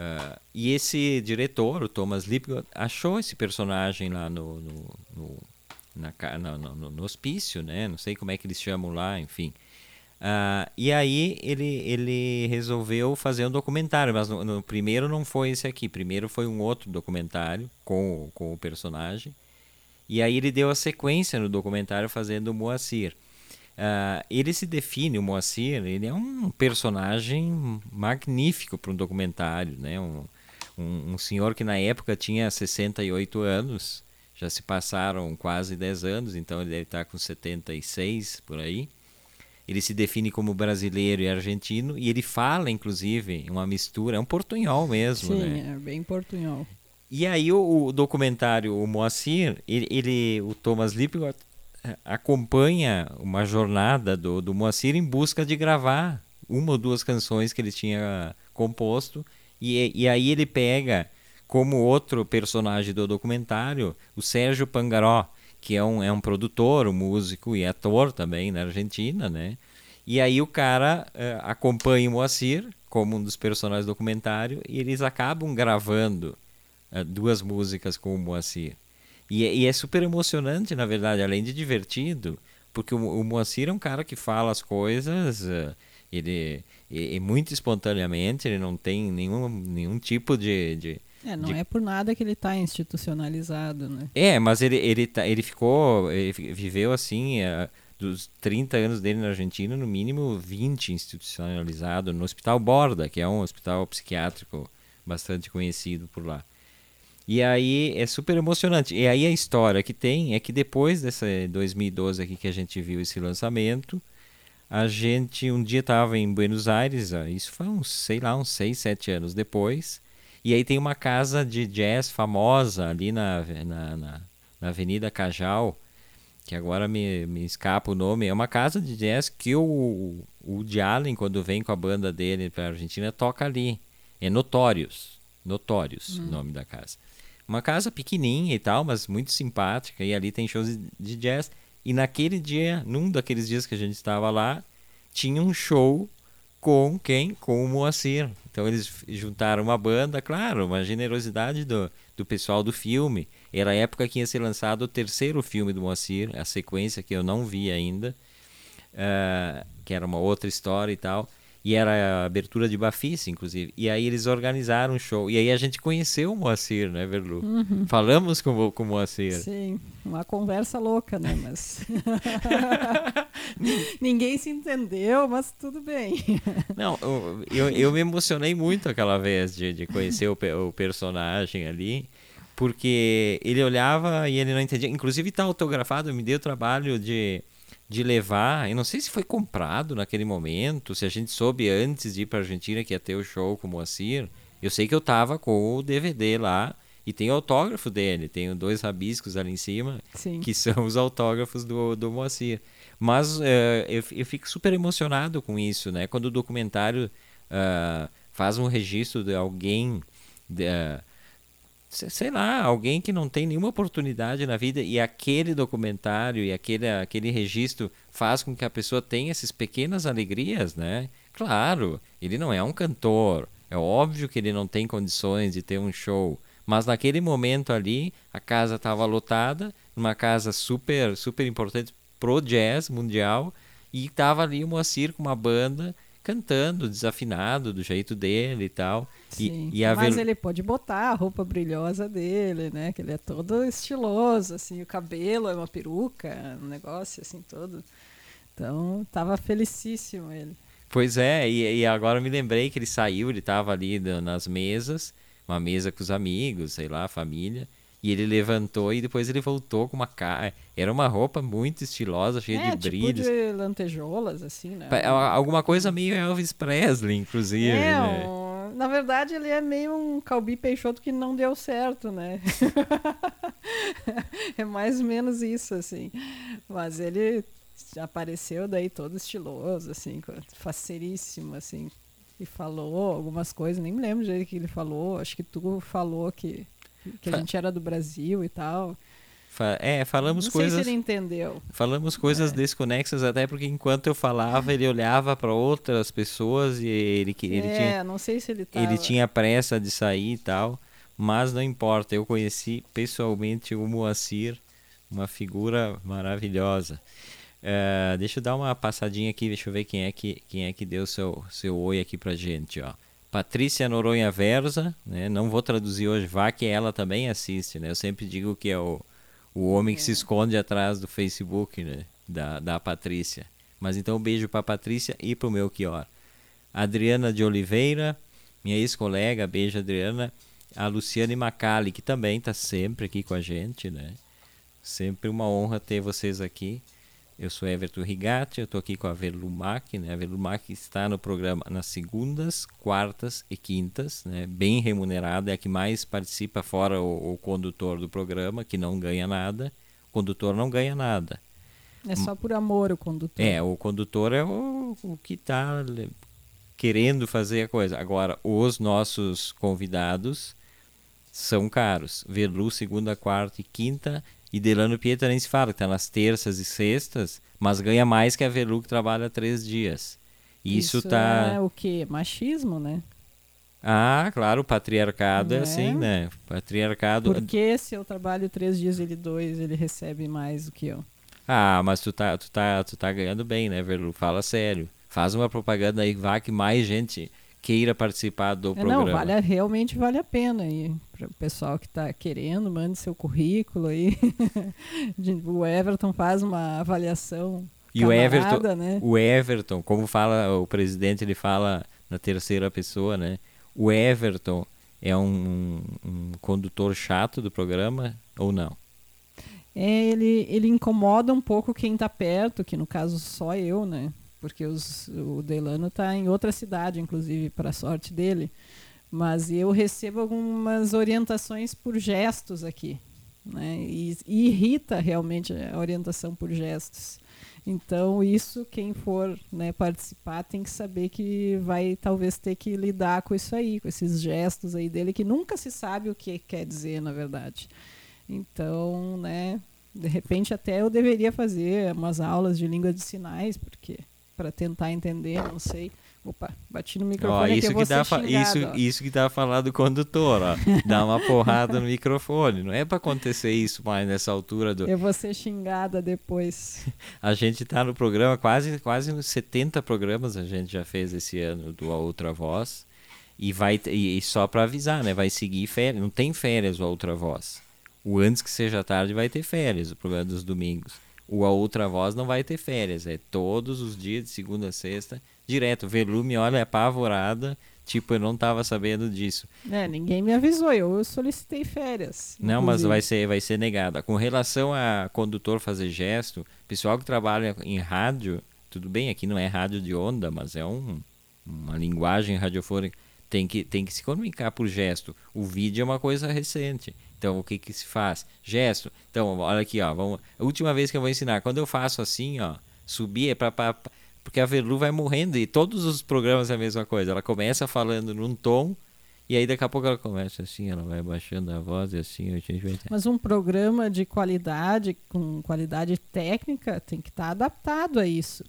Uh, e esse diretor, o Thomas Lipgott, achou esse personagem lá no, no, no, na, no, no, hospício, né? Não sei como é que eles chamam lá, enfim. Uh, e aí ele, ele resolveu fazer um documentário, mas no, no, primeiro não foi esse aqui. Primeiro foi um outro documentário com, com o personagem. E aí ele deu a sequência no documentário fazendo o Moacir. Uh, ele se define, o Moacir, ele é um personagem magnífico para um documentário, né? Um, um, um, senhor que na época tinha 68 anos, já se passaram quase 10 anos, então ele deve estar com 76 por aí. Ele se define como brasileiro e argentino e ele fala, inclusive, uma mistura, é um portunhol mesmo, Sim, né? é bem portunhol. E aí o, o documentário, o Moacir, ele, ele o Thomas Lipgott, acompanha uma jornada do, do Moacir em busca de gravar uma ou duas canções que ele tinha composto e, e aí ele pega como outro personagem do documentário o Sérgio Pangaró que é um, é um produtor, um músico e ator também na Argentina, né? E aí o cara uh, acompanha o Moacir como um dos personagens do documentário e eles acabam gravando uh, duas músicas com o Moacir. E, é, e, é super emocionante, na verdade, além de divertido, porque o, o Moacir é um cara que fala as coisas, uh, ele e, e, muito espontaneamente, ele não tem nenhum, nenhum tipo de, de é, não de... é por nada que ele está institucionalizado, né? É, mas ele, ele, tá, ele ficou, ele viveu assim, uh, dos 30 anos dele na Argentina, no mínimo 20 institucionalizado no Hospital Borda, que é um hospital psiquiátrico bastante conhecido por lá. E aí é super emocionante. E aí a história que tem é que depois desse 2012 aqui que a gente viu esse lançamento, a gente um dia estava em Buenos Aires, isso foi uns, sei lá, uns 6, 7 anos depois, e aí tem uma casa de jazz famosa ali na, na, na, na Avenida Cajal, que agora me, me escapa o nome, é uma casa de jazz que o, o de Allen, quando vem com a banda dele para a Argentina, toca ali. É Notórios, Notórios o hum. nome da casa. Uma casa pequenininha e tal, mas muito simpática, e ali tem shows de jazz. E naquele dia, num daqueles dias que a gente estava lá, tinha um show com quem? Com o Moacir. Então eles juntaram uma banda, claro, uma generosidade do, do pessoal do filme. Era a época que ia ser lançado o terceiro filme do Moacir, a sequência que eu não vi ainda, uh, que era uma outra história e tal. E era a abertura de Bafice, inclusive. E aí eles organizaram um show. E aí a gente conheceu o Moacir, né, Verlu? Uhum. Falamos com, com o Moacir. Sim, uma conversa louca, né? Mas. Ninguém se entendeu, mas tudo bem. Não, eu, eu me emocionei muito aquela vez de, de conhecer o, o personagem ali porque ele olhava e ele não entendia. Inclusive está autografado, me deu o trabalho de de levar, eu não sei se foi comprado naquele momento, se a gente soube antes de ir para Argentina que ia ter o show com o Moacir. Eu sei que eu tava com o DVD lá e tem o autógrafo dele, tem dois rabiscos ali em cima, Sim. que são os autógrafos do, do Moacir. Mas uh, eu, eu fico super emocionado com isso, né? Quando o documentário uh, faz um registro de alguém, de, uh, sei lá, alguém que não tem nenhuma oportunidade na vida e aquele documentário e aquele, aquele registro faz com que a pessoa tenha essas pequenas alegrias, né? Claro, ele não é um cantor, é óbvio que ele não tem condições de ter um show, mas naquele momento ali a casa estava lotada, uma casa super super importante pro jazz mundial e estava ali o Moacir com uma banda cantando desafinado do jeito dele e tal. Sim, e, e mas ele pode botar a roupa brilhosa dele, né? Que ele é todo estiloso, assim, o cabelo é uma peruca, um negócio assim todo. Então, tava felicíssimo ele. Pois é, e, e agora me lembrei que ele saiu, ele tava ali nas mesas, uma mesa com os amigos, sei lá, família. E ele levantou e depois ele voltou com uma cara. Era uma roupa muito estilosa, cheia é, de tipo brilhos. de lantejoulas, assim, né? Alguma coisa meio Elvis Presley, inclusive. É, né? um... na verdade ele é meio um Calbi Peixoto que não deu certo, né? é mais ou menos isso, assim. Mas ele apareceu daí todo estiloso, assim, faceríssimo, assim. E falou algumas coisas, nem me lembro de que ele falou. Acho que tu falou que que a gente era do Brasil e tal. É, falamos não coisas. Sei se ele entendeu. Falamos coisas é. desconexas, até porque enquanto eu falava, ele olhava para outras pessoas e ele, ele é, tinha. não sei se ele tava... Ele tinha pressa de sair e tal, mas não importa. Eu conheci pessoalmente o Moacir, uma figura maravilhosa. Uh, deixa eu dar uma passadinha aqui, deixa eu ver quem é que, quem é que deu seu, seu oi aqui pra gente, ó. Patrícia Noronha Versa, né? não vou traduzir hoje, vá que ela também assiste, né? Eu sempre digo que é o, o homem que se é. esconde atrás do Facebook, né? Da, da Patrícia. Mas então um beijo para Patrícia e para o Melchior. Adriana de Oliveira, minha ex-colega, beijo Adriana. A Luciane Macali, que também está sempre aqui com a gente, né? Sempre uma honra ter vocês aqui. Eu sou Everton Rigatti, eu estou aqui com a Verlumac, né? A Verlumac está no programa nas segundas, quartas e quintas, né? Bem remunerada, é a que mais participa fora o, o condutor do programa, que não ganha nada. O condutor não ganha nada. É só por amor o condutor. É, o condutor é o, o que está querendo fazer a coisa. Agora, os nossos convidados são caros. Verlu, segunda, quarta e quinta e Delano Pietro nem se fala, que está nas terças e sextas, mas ganha mais que a Velu que trabalha três dias. Isso, Isso tá. é o quê? Machismo, né? Ah, claro, o patriarcado é, É. assim, né? Patriarcado. Porque se eu trabalho três dias ele dois, ele recebe mais do que eu. Ah, mas tu tá, tu tá, tu tá ganhando bem, né, Verlu? Fala sério. Faz uma propaganda aí, vá que mais gente queira participar do É, programa. não, vale, realmente vale a pena. E para o pessoal que está querendo, mande seu currículo aí. O Everton faz uma avaliação. E o Everton, camarada, né? o Everton, como fala o presidente, ele fala na terceira pessoa, né? O Everton é um, um condutor chato do programa ou não? É, ele, ele incomoda um pouco quem está perto, que no caso só eu, né? Porque os, o Delano está em outra cidade, inclusive, para sorte dele. Mas eu recebo algumas orientações por gestos aqui. Né? E, e irrita realmente a orientação por gestos. Então, isso, quem for né, participar, tem que saber que vai talvez ter que lidar com isso aí, com esses gestos aí dele, que nunca se sabe o que quer dizer, na verdade. Então, né, de repente até eu deveria fazer umas aulas de língua de sinais, porque para tentar entender, não sei. Opa, bati no Ó, microfone aqui, isso que dá fa- xingado, isso, ó. isso que tá falando do condutor, ó. Dá uma porrada no microfone. Não é para acontecer isso mais nessa altura do. Eu vou ser xingada depois. A gente tá no programa, quase, quase uns 70 programas a gente já fez esse ano do A Outra Voz. E vai e, e só para avisar, né? Vai seguir férias. Não tem férias o A Outra Voz. O Antes que Seja Tarde vai ter férias, o programa dos domingos. O A Outra Voz não vai ter férias. É todos os dias, de segunda a sexta, direto. Velume olha apavorada. Tipo, eu não tava sabendo disso. É, ninguém me avisou, eu solicitei férias. Não, mas vai ser, vai ser negada. Com relação a condutor fazer gesto, pessoal que trabalha em rádio, tudo bem, aqui não é rádio de onda, mas é um, uma linguagem radiofônica, tem que, tem que se comunicar por gesto. O vídeo é uma coisa recente. Então, o que que se faz? Gesto. Então, olha aqui, ó, vamos, última vez que eu vou ensinar, quando eu faço assim, ó, subir é para porque a Verlu vai morrendo e todos os programas é a mesma coisa. Ela começa falando num tom e aí daqui a pouco ela começa assim, ela vai baixando a voz e assim a gente Mas um programa de qualidade, com qualidade técnica, tem que estar adaptado a isso.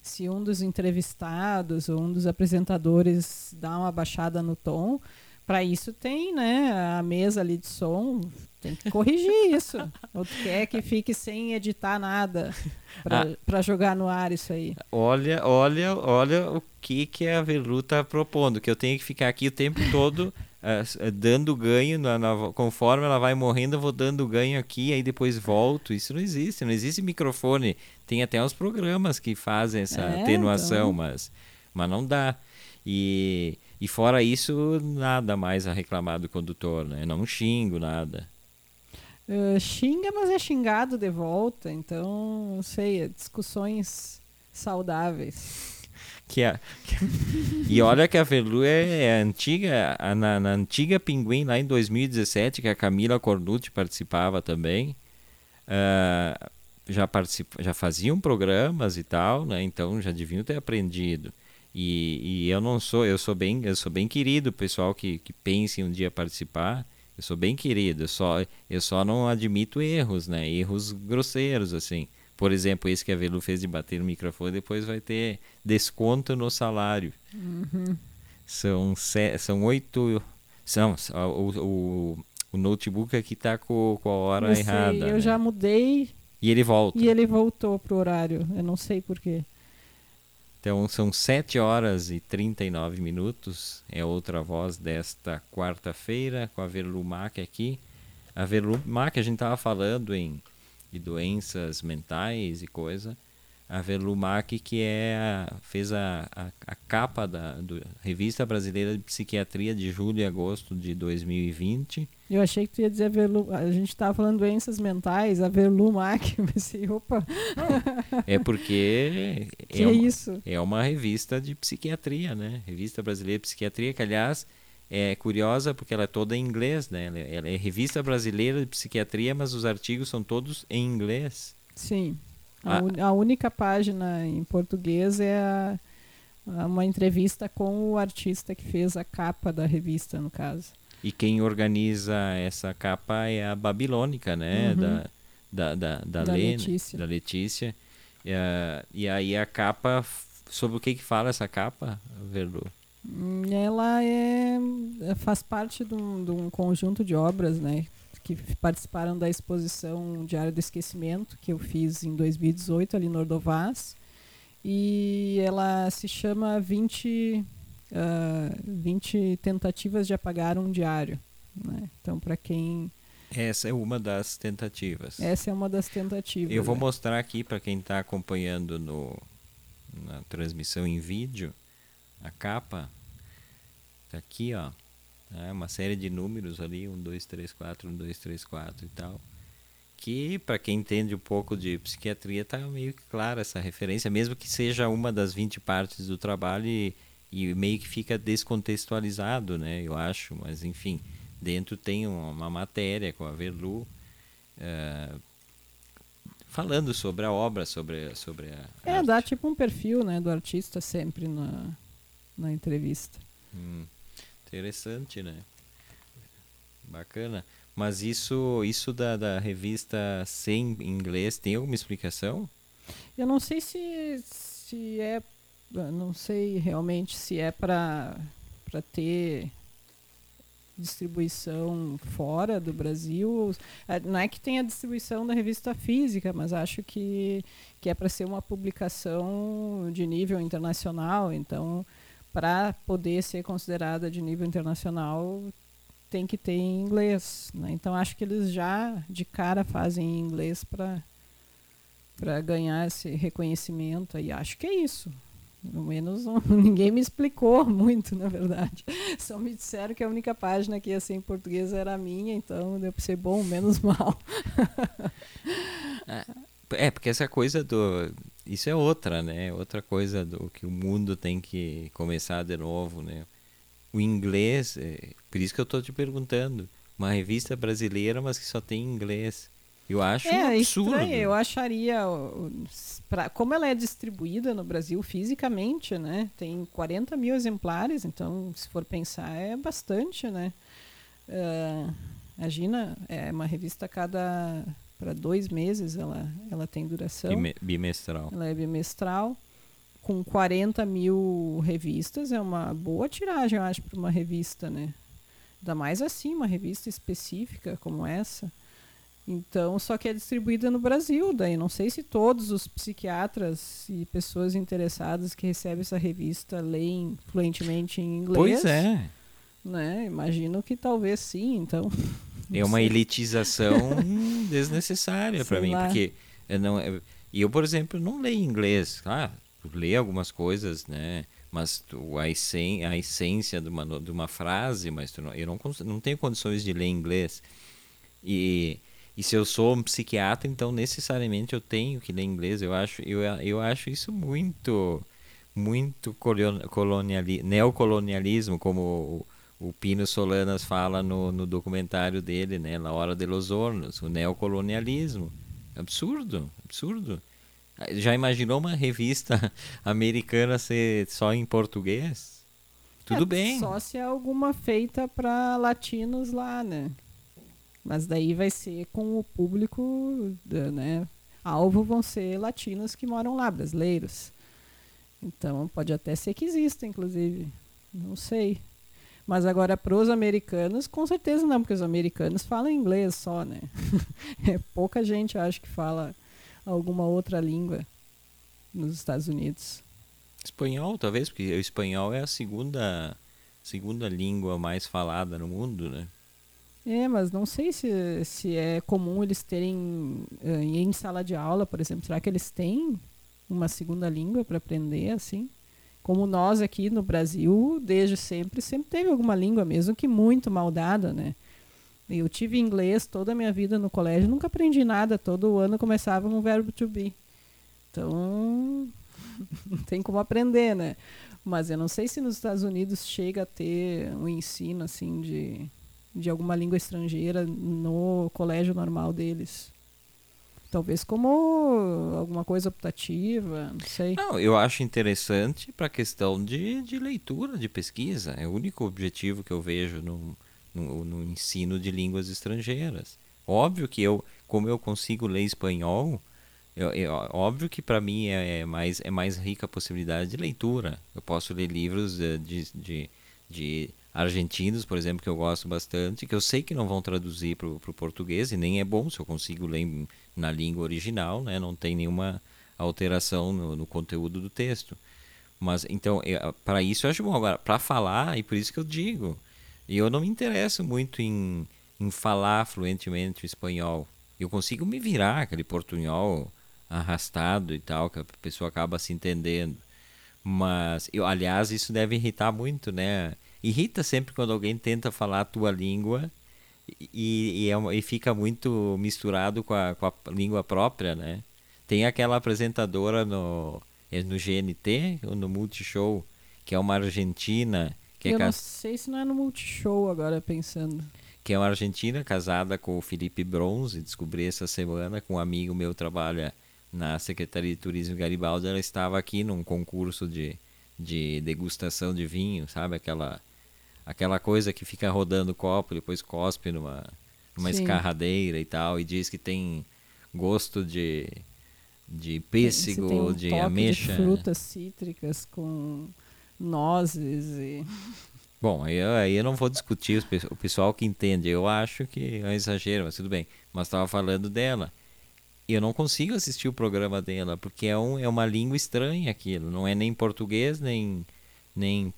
Se um dos entrevistados ou um dos apresentadores dá uma baixada no tom, para isso tem, né, a mesa ali de som, tem que corrigir isso. Ou tu quer que fique sem editar nada para jogar no ar isso aí. Olha, olha, olha o que que a Velu tá propondo, que eu tenho que ficar aqui o tempo todo eh, dando ganho, na, na- conforme ela vai morrendo, eu vou dando ganho aqui, aí depois volto. Isso não existe, não existe microfone. Tem até uns programas que fazem essa É, atenuação, então. mas, mas não dá. E, e fora isso, nada mais a reclamar do condutor, né? Não xingo, nada. Uh, xinga, mas é xingado de volta, então, não sei, é discussões saudáveis. Que a, que- e olha que a Velu é, é antiga, a- na, na antiga Pinguim, lá em 2017, que a Camila Cornucci participava também. ah, já, particip, já faziam programas e tal, né? Então já deviam ter aprendido. E, e eu não sou, eu sou bem, eu sou bem querido, pessoal que, que pense em um dia participar. Eu sou bem querido, eu só, eu só não admito erros, né? Erros grosseiros, assim. Por exemplo, esse que a Velu fez de bater no microfone, depois vai ter desconto no salário. São, se, são oito. São, o, o, o notebook aqui tá com, com a hora sei, errada. eu né? já mudei E ele volta. e ele voltou pro horário. Eu não sei porquê. Então são 7 horas e 39 minutos. É outra voz desta quarta-feira com a Verlumac aqui. A Verlumac, a gente tava falando em de doenças mentais e coisa. A Verlumac que é a- fez a, a, a capa da do, Revista Brasileira de Psiquiatria de julho e agosto de 2020. Eu achei que tu ia dizer a Verlu... A gente tava falando doenças mentais, a Verlumac. Eu pensei, opa, É porque que é, uma, isso? é uma revista de psiquiatria, né? Revista Brasileira de Psiquiatria, que aliás é curiosa porque ela é toda em inglês, né? Ela é, ela é Revista Brasileira de Psiquiatria, mas os artigos são todos em inglês. Sim. A, Ah. a única página em português é a- uma entrevista com o artista que fez a capa da revista, no caso. E quem organiza essa capa é a Babilônica, né? Uhum. Da, da, da, da, Da Lê- Letícia. da Letícia. E, a- e aí a capa sobre o que, que fala essa capa, Verdu? Ela é, faz parte de um, de um conjunto de obras, né? Que participaram da exposição Diário do Esquecimento, que eu fiz em 2018 ali no Ordovás. E ela se chama 20, uh, 20 Tentativas de Apagar um Diário. Né? Então, para quem essa é uma das tentativas. Essa é uma das tentativas. Eu vou é. mostrar aqui para quem está acompanhando no, na transmissão em vídeo a capa. Tá aqui, ó. É uma série de números ali, 1, 2, 3, 4, 1, 2, 3, 4 e tal. Que, para quem entende um pouco de psiquiatria, está meio que clara essa referência, mesmo que seja uma das 20 partes do trabalho e, e meio que fica descontextualizado, né? Eu acho, mas enfim Dentro tem uma matéria com a Verlu é, falando sobre a obra, sobre, sobre a. É, arte. dá tipo um perfil né, do artista sempre na, na entrevista. Hum, interessante, né? Bacana. Mas isso, isso da, da revista sem inglês tem alguma explicação? Eu não sei se, se é. Não sei realmente se é para ter distribuição fora do Brasil. É, não é que tenha distribuição da revista física, mas acho que, que é para ser uma publicação de nível internacional. Então, para poder ser considerada de nível internacional, tem que ter em inglês. Né? Então, acho que eles já de cara fazem em inglês para ganhar esse reconhecimento. E acho que é isso. Pelo menos ninguém me explicou muito, na verdade. Só me disseram que a única página que ia ser em português era a minha, então para ser bom, menos mal. É, porque essa coisa do. Isso é outra, né? Outra coisa do que o mundo tem que começar de novo, né? O inglês, é, por isso que eu estou te perguntando. Uma revista brasileira, mas que só tem inglês. Eu acho é, um absurdo. Estranho. Eu acharia, pra, como ela é distribuída no Brasil fisicamente, né? Tem 40 mil exemplares, então se for pensar é bastante, né? Uh, imagina, é uma revista a cada para dois meses ela, ela tem duração. Bimestral. Ela é bimestral. Com 40 mil revistas, é uma boa tiragem, eu acho, para uma revista, né? Ainda mais assim, uma revista específica como essa. Então, só que é distribuída no Brasil, daí não sei se todos os psiquiatras e pessoas interessadas que recebem essa revista leem fluentemente em inglês. Pois é. Né? Imagino que talvez sim, então. É uma elitização desnecessária para mim, lá. porque eu não e eu, por exemplo, não leio inglês. Ah, leio algumas coisas, né? Mas tu, a, essen, a essência de uma, de uma frase, mas não, eu não, não tenho condições de ler inglês. E e se eu sou um psiquiatra, então necessariamente eu tenho que ler inglês. Eu acho, eu, eu acho isso muito, muito coloniali, neocolonialismo, como o, Pino Solanas fala no, no documentário dele, né, La Hora de los Hornos, o neocolonialismo. Absurdo, absurdo. Já imaginou uma revista americana ser só em português? Tudo é, bem. Só se é alguma feita para latinos lá, né? Mas daí vai ser com o público, né? Alvo vão ser latinos que moram lá, brasileiros. Então pode até ser que exista, inclusive. Não sei. Mas agora para os americanos, com certeza não, porque os americanos falam inglês só, né? é pouca gente, acho, que fala alguma outra língua nos Estados Unidos. Espanhol, talvez, porque o espanhol é a segunda segunda língua mais falada no mundo, né? É, mas não sei se, se é comum eles terem uh, em sala de aula, por exemplo. Será que eles têm uma segunda língua para aprender assim? Como nós aqui no Brasil, desde sempre, sempre teve alguma língua, mesmo que muito mal dada, né? Eu tive inglês toda a minha vida no colégio, nunca aprendi nada. Todo ano começava um verbo to be. Então, não tem como aprender, né? Mas eu não sei se nos Estados Unidos chega a ter um ensino assim de de alguma língua estrangeira no colégio normal deles. Talvez como alguma coisa optativa, não sei. Não, eu acho interessante para a questão de, de leitura, de pesquisa. É o único objetivo que eu vejo no, no, no ensino de línguas estrangeiras. Óbvio que eu, como eu consigo ler espanhol, Eu, eu, óbvio que para mim é, é, mais, é mais rica a possibilidade de leitura. Eu posso ler livros de, de, de, de argentinos, por exemplo, que eu gosto bastante, que eu sei que não vão traduzir para o português, e nem é bom se eu consigo ler na língua original, né? não tem nenhuma alteração no, no conteúdo do texto. Mas então, para isso eu acho bom. Agora, para falar, e por isso que eu digo, eu não me interesso muito em, em falar fluentemente espanhol. Eu consigo me virar, aquele portunhol arrastado e tal, que a pessoa acaba se entendendo. Mas, eu, aliás, isso deve irritar muito, né? Irrita sempre quando alguém tenta falar a tua língua e, e, é, e fica muito misturado com a, com a língua própria, né? Tem aquela apresentadora no, é no GNT ou no Multishow, que é uma argentina. Que eu é não sei se não é no Multishow agora, pensando que é uma argentina casada com o Felipe Bronze, descobri essa semana com um amigo meu trabalha na Secretaria de Turismo Garibaldi, ela estava aqui num concurso de, de degustação de vinho, sabe? Aquela, aquela coisa que fica rodando copo, depois cospe numa, numa escarradeira e tal, e diz que tem gosto de, de pêssego, tem um de ameixa. De frutas cítricas com nozes e Bom, aí, aí eu não vou discutir o pessoal que entende. Eu acho que é um exagero, mas tudo bem. Mas estava falando dela. Eu não consigo assistir o programa dela, porque é, um, é uma língua estranha aquilo. Não é nem português, nem, nem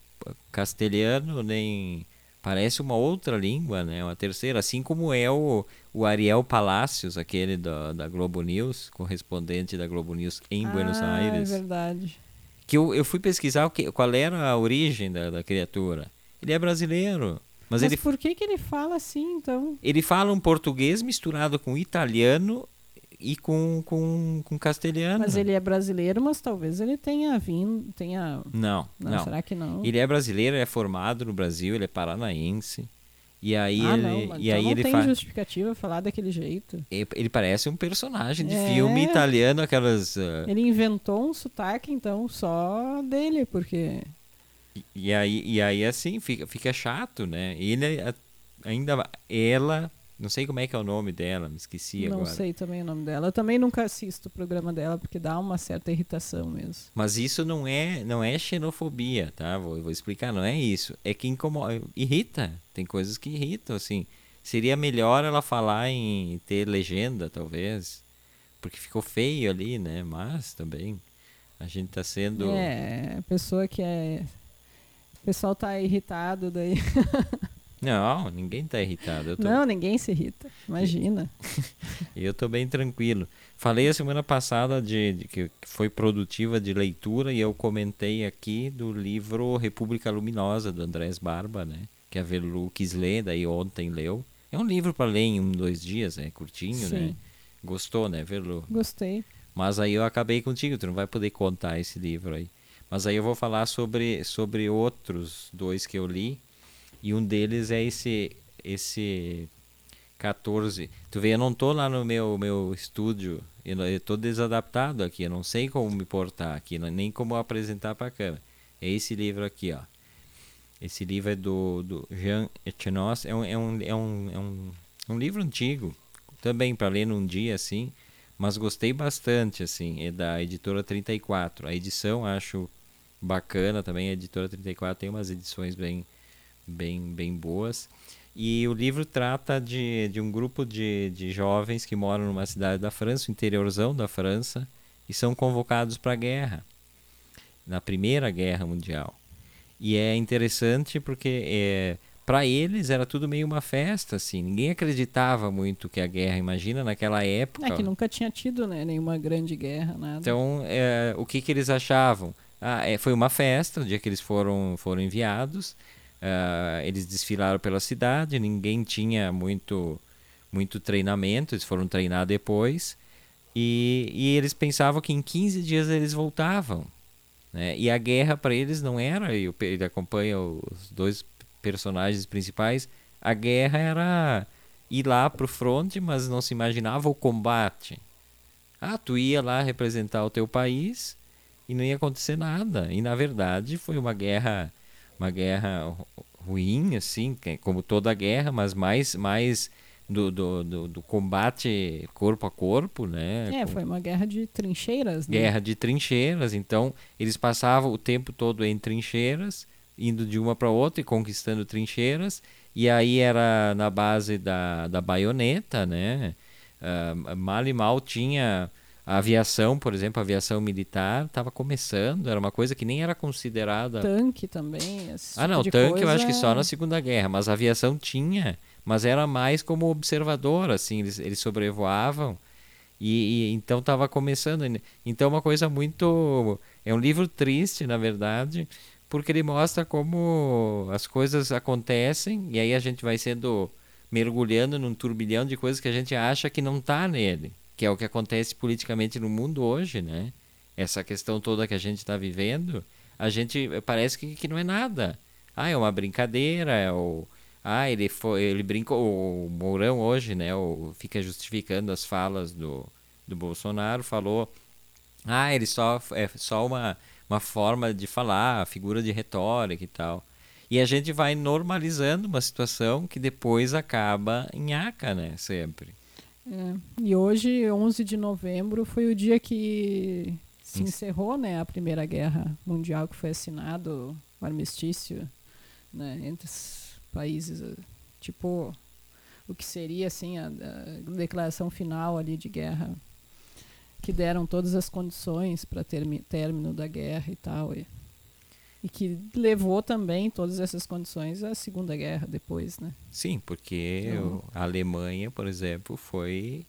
castelhano, nem. Parece uma outra língua, né? Uma terceira. Assim como é o, o Ariel Palacios, aquele da, da Globo News, correspondente da Globo News em ah, Buenos Aires. É verdade. Que eu, eu fui pesquisar o que, qual era a origem da, da criatura. Ele é brasileiro. Mas, mas ele, por que, que ele fala assim, então? Ele fala um português misturado com italiano e com, com, com castelhano. Mas ele é brasileiro, mas talvez ele tenha vindo, tenha... Não, não, não. Será que não? Ele é brasileiro, é formado no Brasil, ele é paranaense. E aí ah, ele, não, e então aí não ele tem faz. justificativa falar daquele jeito. Ele parece um personagem de É. filme italiano, aquelas. ah, Ele inventou um sotaque, então, só dele, porque... e- e aí, e aí assim, fica, fica chato, né? Ele a- ainda. Ela. Não sei como é que é o nome dela, me esqueci não agora. sei também o nome dela. Eu também nunca assisto o programa dela, porque dá uma certa irritação mesmo. Mas isso não é, não é xenofobia, tá? Vou, vou explicar, não é isso. É que incomoda, irrita. Tem coisas que irritam, assim. Seria melhor ela falar em ter legenda, talvez. Porque ficou feio ali, né? Mas também a gente tá sendo. É, a pessoa que é... O pessoal tá irritado daí. Não, ninguém tá irritado. Tô, Não, ninguém se irrita. Imagina. eu tô bem tranquilo. Falei a semana passada de, de que foi produtiva de leitura e eu comentei aqui do livro República Luminosa, do Andrés Barba, né? Que a Velu quis ler, daí ontem leu. É um livro para ler em um, dois dias, é curtinho, né? Sim. Gostou, né, Velu? Gostei. Mas aí eu acabei contigo, tu não vai poder contar esse livro aí. Mas aí eu vou falar sobre, sobre outros dois que eu li. E um deles é esse esse 14. Tu vê, eu não tô lá no meu meu estúdio, eu, eu tô desadaptado aqui, eu não sei como me portar aqui, nem como apresentar para a câmera. É esse livro aqui, ó. Esse livro é do, do Jean Etienne. É um, é, um, é, um, é um, um livro antigo, também para ler num dia assim, mas gostei bastante, assim. É da editora 34. A edição acho bacana também. A editora 34 tem umas edições bem, bem, bem boas. E o livro trata de, de um grupo de, de jovens que moram numa cidade da França, interiorzão da França, e são convocados para a guerra, na Primeira Guerra Mundial. E é interessante porque é, para eles era tudo meio uma festa, assim. Ninguém acreditava muito que a guerra, imagina, naquela época. É que nunca tinha tido, né, nenhuma grande guerra, nada. Então, é, o que, que eles achavam? Ah, é, foi uma festa, o dia que eles foram, foram enviados. Ah, eles desfilaram pela cidade, ninguém tinha muito, muito treinamento, eles foram treinar depois. E, e eles pensavam que em 15 dias eles voltavam. Né? E a guerra para eles não era, e o ele acompanha os dois personagens principais, a guerra era ir lá pro fronte, mas não se imaginava o combate. Ah, tu ia lá representar o teu país e não ia acontecer nada. E na verdade foi uma guerra, uma guerra ru- ruim, assim, como toda guerra, mas mais, mais do, do, do, do, combate corpo a corpo, né? É, foi uma guerra de trincheiras. Né? Guerra de trincheiras. Então, eles passavam o tempo todo em trincheiras, indo de uma para outra e conquistando trincheiras. E aí era na base da, da baioneta, né? Uh, mal e mal tinha a aviação, por exemplo, a aviação militar estava começando, era uma coisa que nem era considerada. Tanque também. ah, não, tipo tanque coisa... eu acho que só na Segunda Guerra, mas a aviação tinha, mas era mais como observador, assim, eles, eles sobrevoavam e, e então estava começando. Então, uma coisa muito. É um livro triste, na verdade, porque ele mostra como as coisas acontecem e aí a gente vai sendo mergulhando num turbilhão de coisas que a gente acha que não está nele que é o que acontece politicamente no mundo hoje, né? Essa questão toda que a gente está vivendo, a gente parece que, que não é nada. Ah, é uma brincadeira, é o ah, ele foi, ele brincou, o Mourão hoje, né, o, fica justificando as falas do, do Bolsonaro, falou, ah, ele só é só uma uma forma de falar, figura de retórica e tal. E a gente vai normalizando uma situação que depois acaba em aca, né, sempre. É. E hoje, 11 de novembro, foi o dia que se encerrou né, a Primeira Guerra Mundial, que foi assinado o armistício né, entre os países, eh, tipo o que seria assim a, a declaração final ali de guerra, que deram todas as condições para término da guerra e tal. E, e que levou também todas essas condições à Segunda Guerra depois, né? Sim, porque então, a Alemanha, por exemplo, foi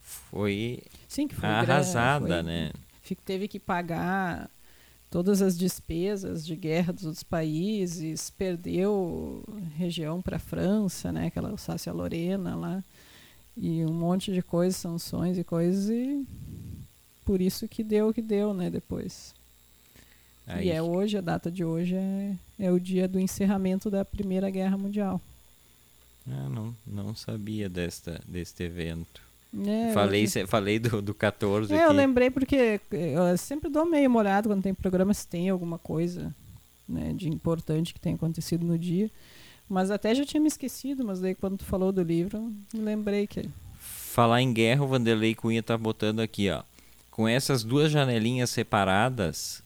foi, sim, foi arrasada, foi, né? Teve que pagar todas as despesas de guerra dos outros países, perdeu região para a França, né? Aquela Alsácia-Lorena lá e um monte de coisas, sanções e coisas e por isso que deu o que deu, né? Depois. Aí. E é hoje, a data de hoje é, é o dia do encerramento da Primeira Guerra Mundial. Ah, não, não sabia desta, deste evento. É, falei, falei do, do 14 é, aqui. eu lembrei porque eu sempre dou meio molhado quando tem programa se tem alguma coisa né, de importante que tem acontecido no dia. Mas até já tinha me esquecido, mas daí quando tu falou do livro, me lembrei que. Falar em guerra, o Vanderlei Cunha tá botando aqui, ó. Com essas duas janelinhas separadas,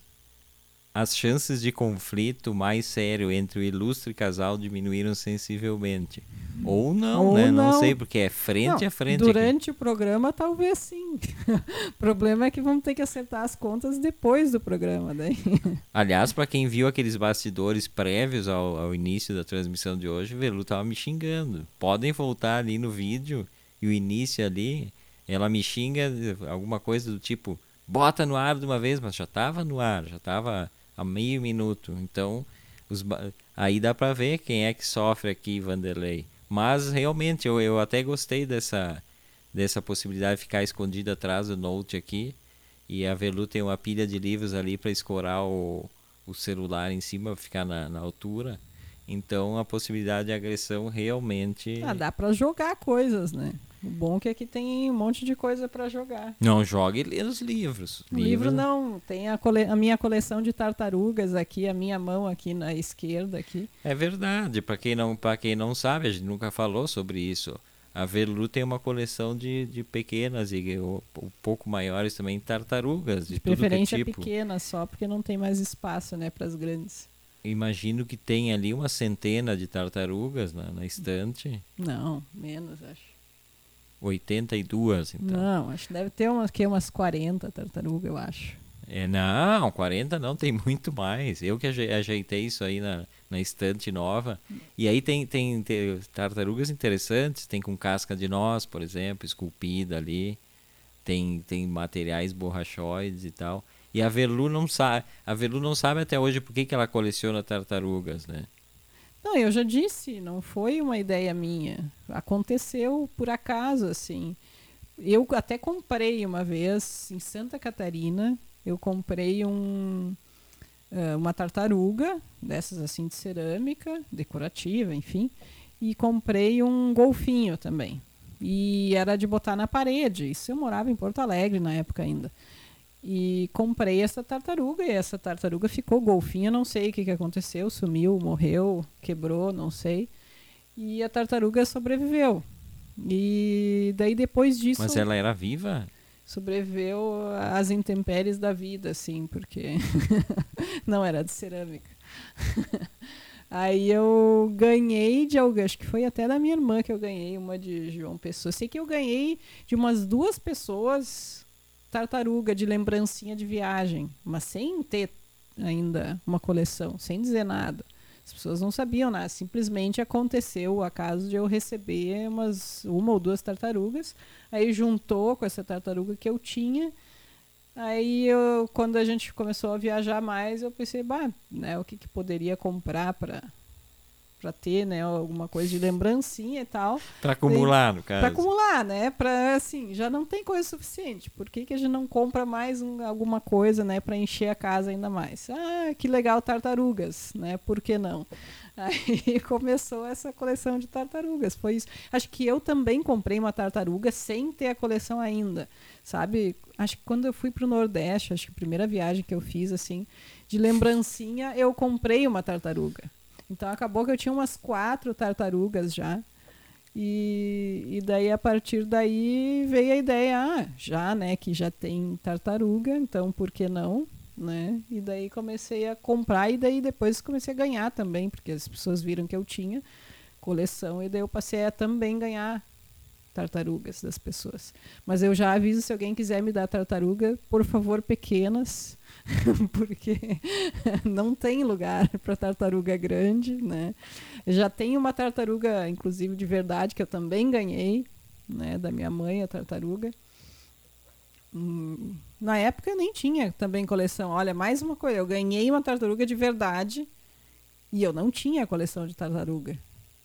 as chances de conflito mais sério entre o ilustre casal diminuíram sensivelmente. Ou não, Ou né? Não. não. sei, porque é frente não, a frente. Durante aqui. o programa, talvez sim. o problema é que vamos ter que acertar as contas depois do programa. Daí. Aliás, para quem viu aqueles bastidores prévios ao, ao início da transmissão de hoje, o Velu tava me xingando. Podem voltar ali no vídeo e o início ali, ela me xinga alguma coisa do tipo, bota no ar de uma vez, mas já tava no ar, já tava a meio minuto. Então, os, aí dá para ver quem é que sofre aqui, Vanderlei. Mas realmente eu, eu até gostei dessa, dessa possibilidade de ficar escondido atrás do Note aqui. E a Velu tem uma pilha de livros ali para escorar o, o celular em cima, ficar na, na altura. Então a possibilidade de agressão realmente. Ah, dá para jogar coisas, né? O bom é que aqui tem um monte de coisa para jogar. Não jogue os livros. O livro não, tem a, cole... a, minha coleção de tartarugas aqui, a minha mão aqui na esquerda aqui. É verdade, para quem não para quem não sabe, a gente nunca falou sobre isso. A Velu tem uma coleção de, de pequenas e um, um pouco maiores também tartarugas de, de preferência tudo que é tipo. pequenas só, porque não tem mais espaço, né, para as grandes. Imagino que tem ali uma centena de tartarugas na, na estante. Não, menos, acho. 82, então. Não, acho que deve ter umas, que, umas 40 tartarugas, eu acho. É, não, 40 não, tem muito mais. Eu que ajeitei isso aí na, na estante nova. E aí tem, tem, tem tartarugas interessantes, tem com casca de noz, por exemplo, esculpida ali. Tem, tem materiais borrachoides e tal. E a Velu não sabe, a Velu não sabe até hoje por que, que ela coleciona tartarugas, né? Não, eu já disse, não foi uma ideia minha. Aconteceu por acaso, assim. Eu até comprei uma vez em Santa Catarina, eu comprei um, uh, uma tartaruga, dessas assim de cerâmica, decorativa, enfim, e comprei um golfinho também. E era de botar na parede. Isso eu morava em Porto Alegre na época ainda. E comprei essa tartaruga e essa tartaruga ficou golfinha, não sei o que, que aconteceu, sumiu, morreu, quebrou, não sei. E a tartaruga sobreviveu. E daí depois disso. Mas ela era viva? Sobreviveu às intempéries da vida, assim, porque não era de cerâmica. Aí eu ganhei de alguém, acho que foi até da minha irmã que eu ganhei, uma de João Pessoa. Sei que eu ganhei de umas duas pessoas tartaruga de lembrancinha de viagem, mas sem ter ainda uma coleção, sem dizer nada. As pessoas não sabiam nada, simplesmente aconteceu o acaso de eu receber umas uma ou duas tartarugas, aí juntou com essa tartaruga que eu tinha Aí eu, quando a gente começou a viajar mais, eu pensei, bah, né, o que, que poderia comprar para para ter, né, alguma coisa de lembrancinha e tal. Para acumular, no caso. Para acumular, né, para assim, já não tem coisa suficiente. Por que, que a gente não compra mais um, alguma coisa, né, para encher a casa ainda mais? Ah, que legal tartarugas, né? Por que não? Aí começou essa coleção de tartarugas. Foi isso. Acho que eu também comprei uma tartaruga sem ter a coleção ainda. Sabe? Acho que quando eu fui para o Nordeste, acho que a primeira viagem que eu fiz, assim, de lembrancinha, eu comprei uma tartaruga. Então acabou que eu tinha umas quatro tartarugas já. E, e daí, a partir daí, veio a ideia, ah, já, né, que já tem tartaruga, então por que não? Né? E daí comecei a comprar e daí depois comecei a ganhar também, porque as pessoas viram que eu tinha coleção e daí eu passei a também ganhar tartarugas das pessoas. Mas eu já aviso se alguém quiser me dar tartaruga, por favor, pequenas, porque não tem lugar para tartaruga grande, né? Já tem uma tartaruga, inclusive de verdade, que eu também ganhei, né, da minha mãe, a tartaruga. Hum, na época eu nem tinha também coleção. Olha, mais uma coisa, eu ganhei uma tartaruga de verdade e eu não tinha coleção de tartaruga.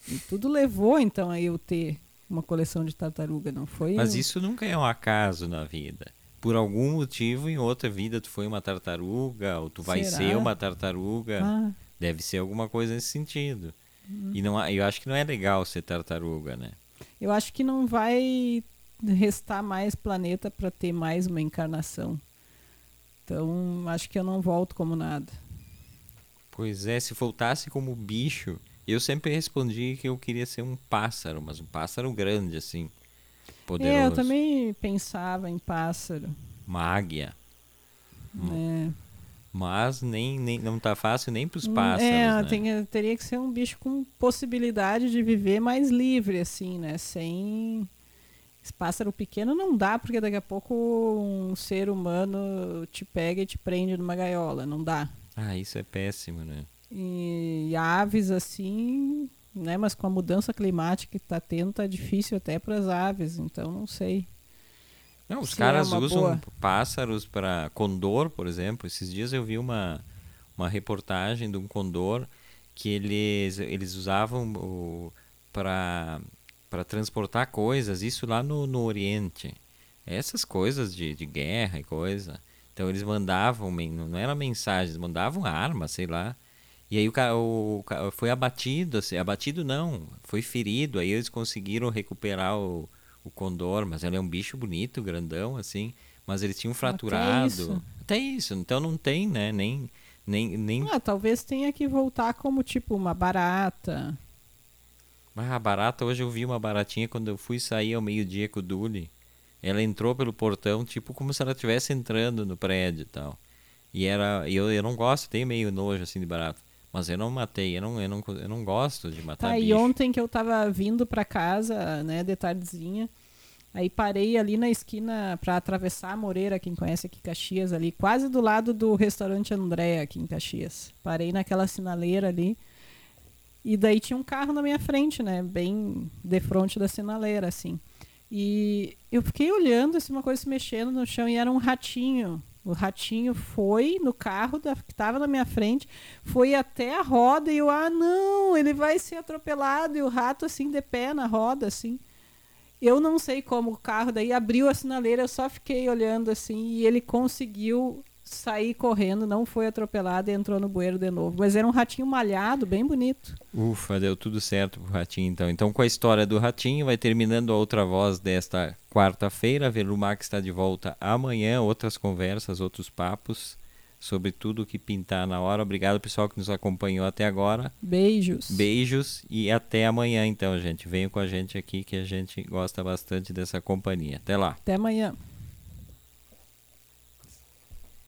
E tudo levou então a eu ter uma coleção de tartaruga, não foi? Mas isso nunca é um acaso na vida. Por algum motivo, em outra vida, tu foi uma tartaruga, ou tu vai Será? ser uma tartaruga. Ah. Deve ser alguma coisa nesse sentido. Uhum. E não, eu acho que não é legal ser tartaruga, né? Eu acho que não vai restar mais planeta para ter mais uma encarnação. Então, acho que eu não volto como nada. Pois é, se voltasse como bicho, eu sempre respondi que eu queria ser um pássaro, mas um pássaro grande, assim. Poderoso. É, eu também pensava em pássaro. Uma águia. É. Mas nem, nem, não tá fácil nem para os hum, pássaros. É, né? tem, teria que ser um bicho com possibilidade de viver mais livre, assim, né? Sem. Esse pássaro pequeno não dá, porque daqui a pouco um ser humano te pega e te prende numa gaiola. Não dá. Ah, isso é péssimo, né? E, aves assim, né? Mas com a mudança climática que está tendo, tá difícil até para as aves, então não sei. Não, os caras é usam boa. pássaros para condor, por exemplo. Esses dias eu vi uma, uma reportagem de um condor que eles, eles usavam para para transportar coisas, isso lá no, no Oriente. Essas coisas de, de guerra e coisa. Então eles mandavam, não era mensagens, mandavam armas, sei lá. E aí o cara, o, o, foi abatido, assim, abatido não, foi ferido. Aí eles conseguiram recuperar o, o condor, mas ele é um bicho bonito, grandão, assim. Mas eles tinham fraturado. Até isso. Até isso. Então não tem, né? Nem. nem, nem... Ah, talvez tenha que voltar como tipo uma barata. Mas a barata, hoje eu vi uma baratinha quando eu fui sair ao meio-dia com o Duli. Ela entrou pelo portão, tipo como se ela estivesse entrando no prédio e tal. E era. Eu, eu não gosto, tenho meio nojo assim de barata. Mas eu não matei, eu não, eu não, eu não gosto de matar tá, bicho. E ontem que eu tava vindo para casa, né, de tardezinha, aí parei ali na esquina para atravessar a Moreira, quem conhece aqui Caxias ali, quase do lado do restaurante André aqui em Caxias. Parei naquela sinaleira ali. E daí tinha um carro na minha frente, né, bem de frente da sinaleira assim. E eu fiquei olhando assim, uma coisa se mexendo no chão e era um ratinho o ratinho foi no carro da, que estava na minha frente, foi até a roda e eu, ah, não, ele vai ser atropelado. E o rato, assim, de pé na roda, assim. Eu não sei como o carro daí abriu a sinaleira, eu só fiquei olhando assim e ele conseguiu sair correndo, não foi atropelado e entrou no bueiro de novo. Mas era um ratinho malhado, bem bonito. Ufa, deu tudo certo pro ratinho então. Então com a história do ratinho vai terminando a outra voz desta quarta-feira. Velumax está de volta amanhã, outras conversas, outros papos sobre tudo que pintar na hora. Obrigado, pessoal, que nos acompanhou até agora. Beijos. Beijos e até amanhã, então, gente. Venham com a gente aqui que a gente gosta bastante dessa companhia. Até lá. Até amanhã.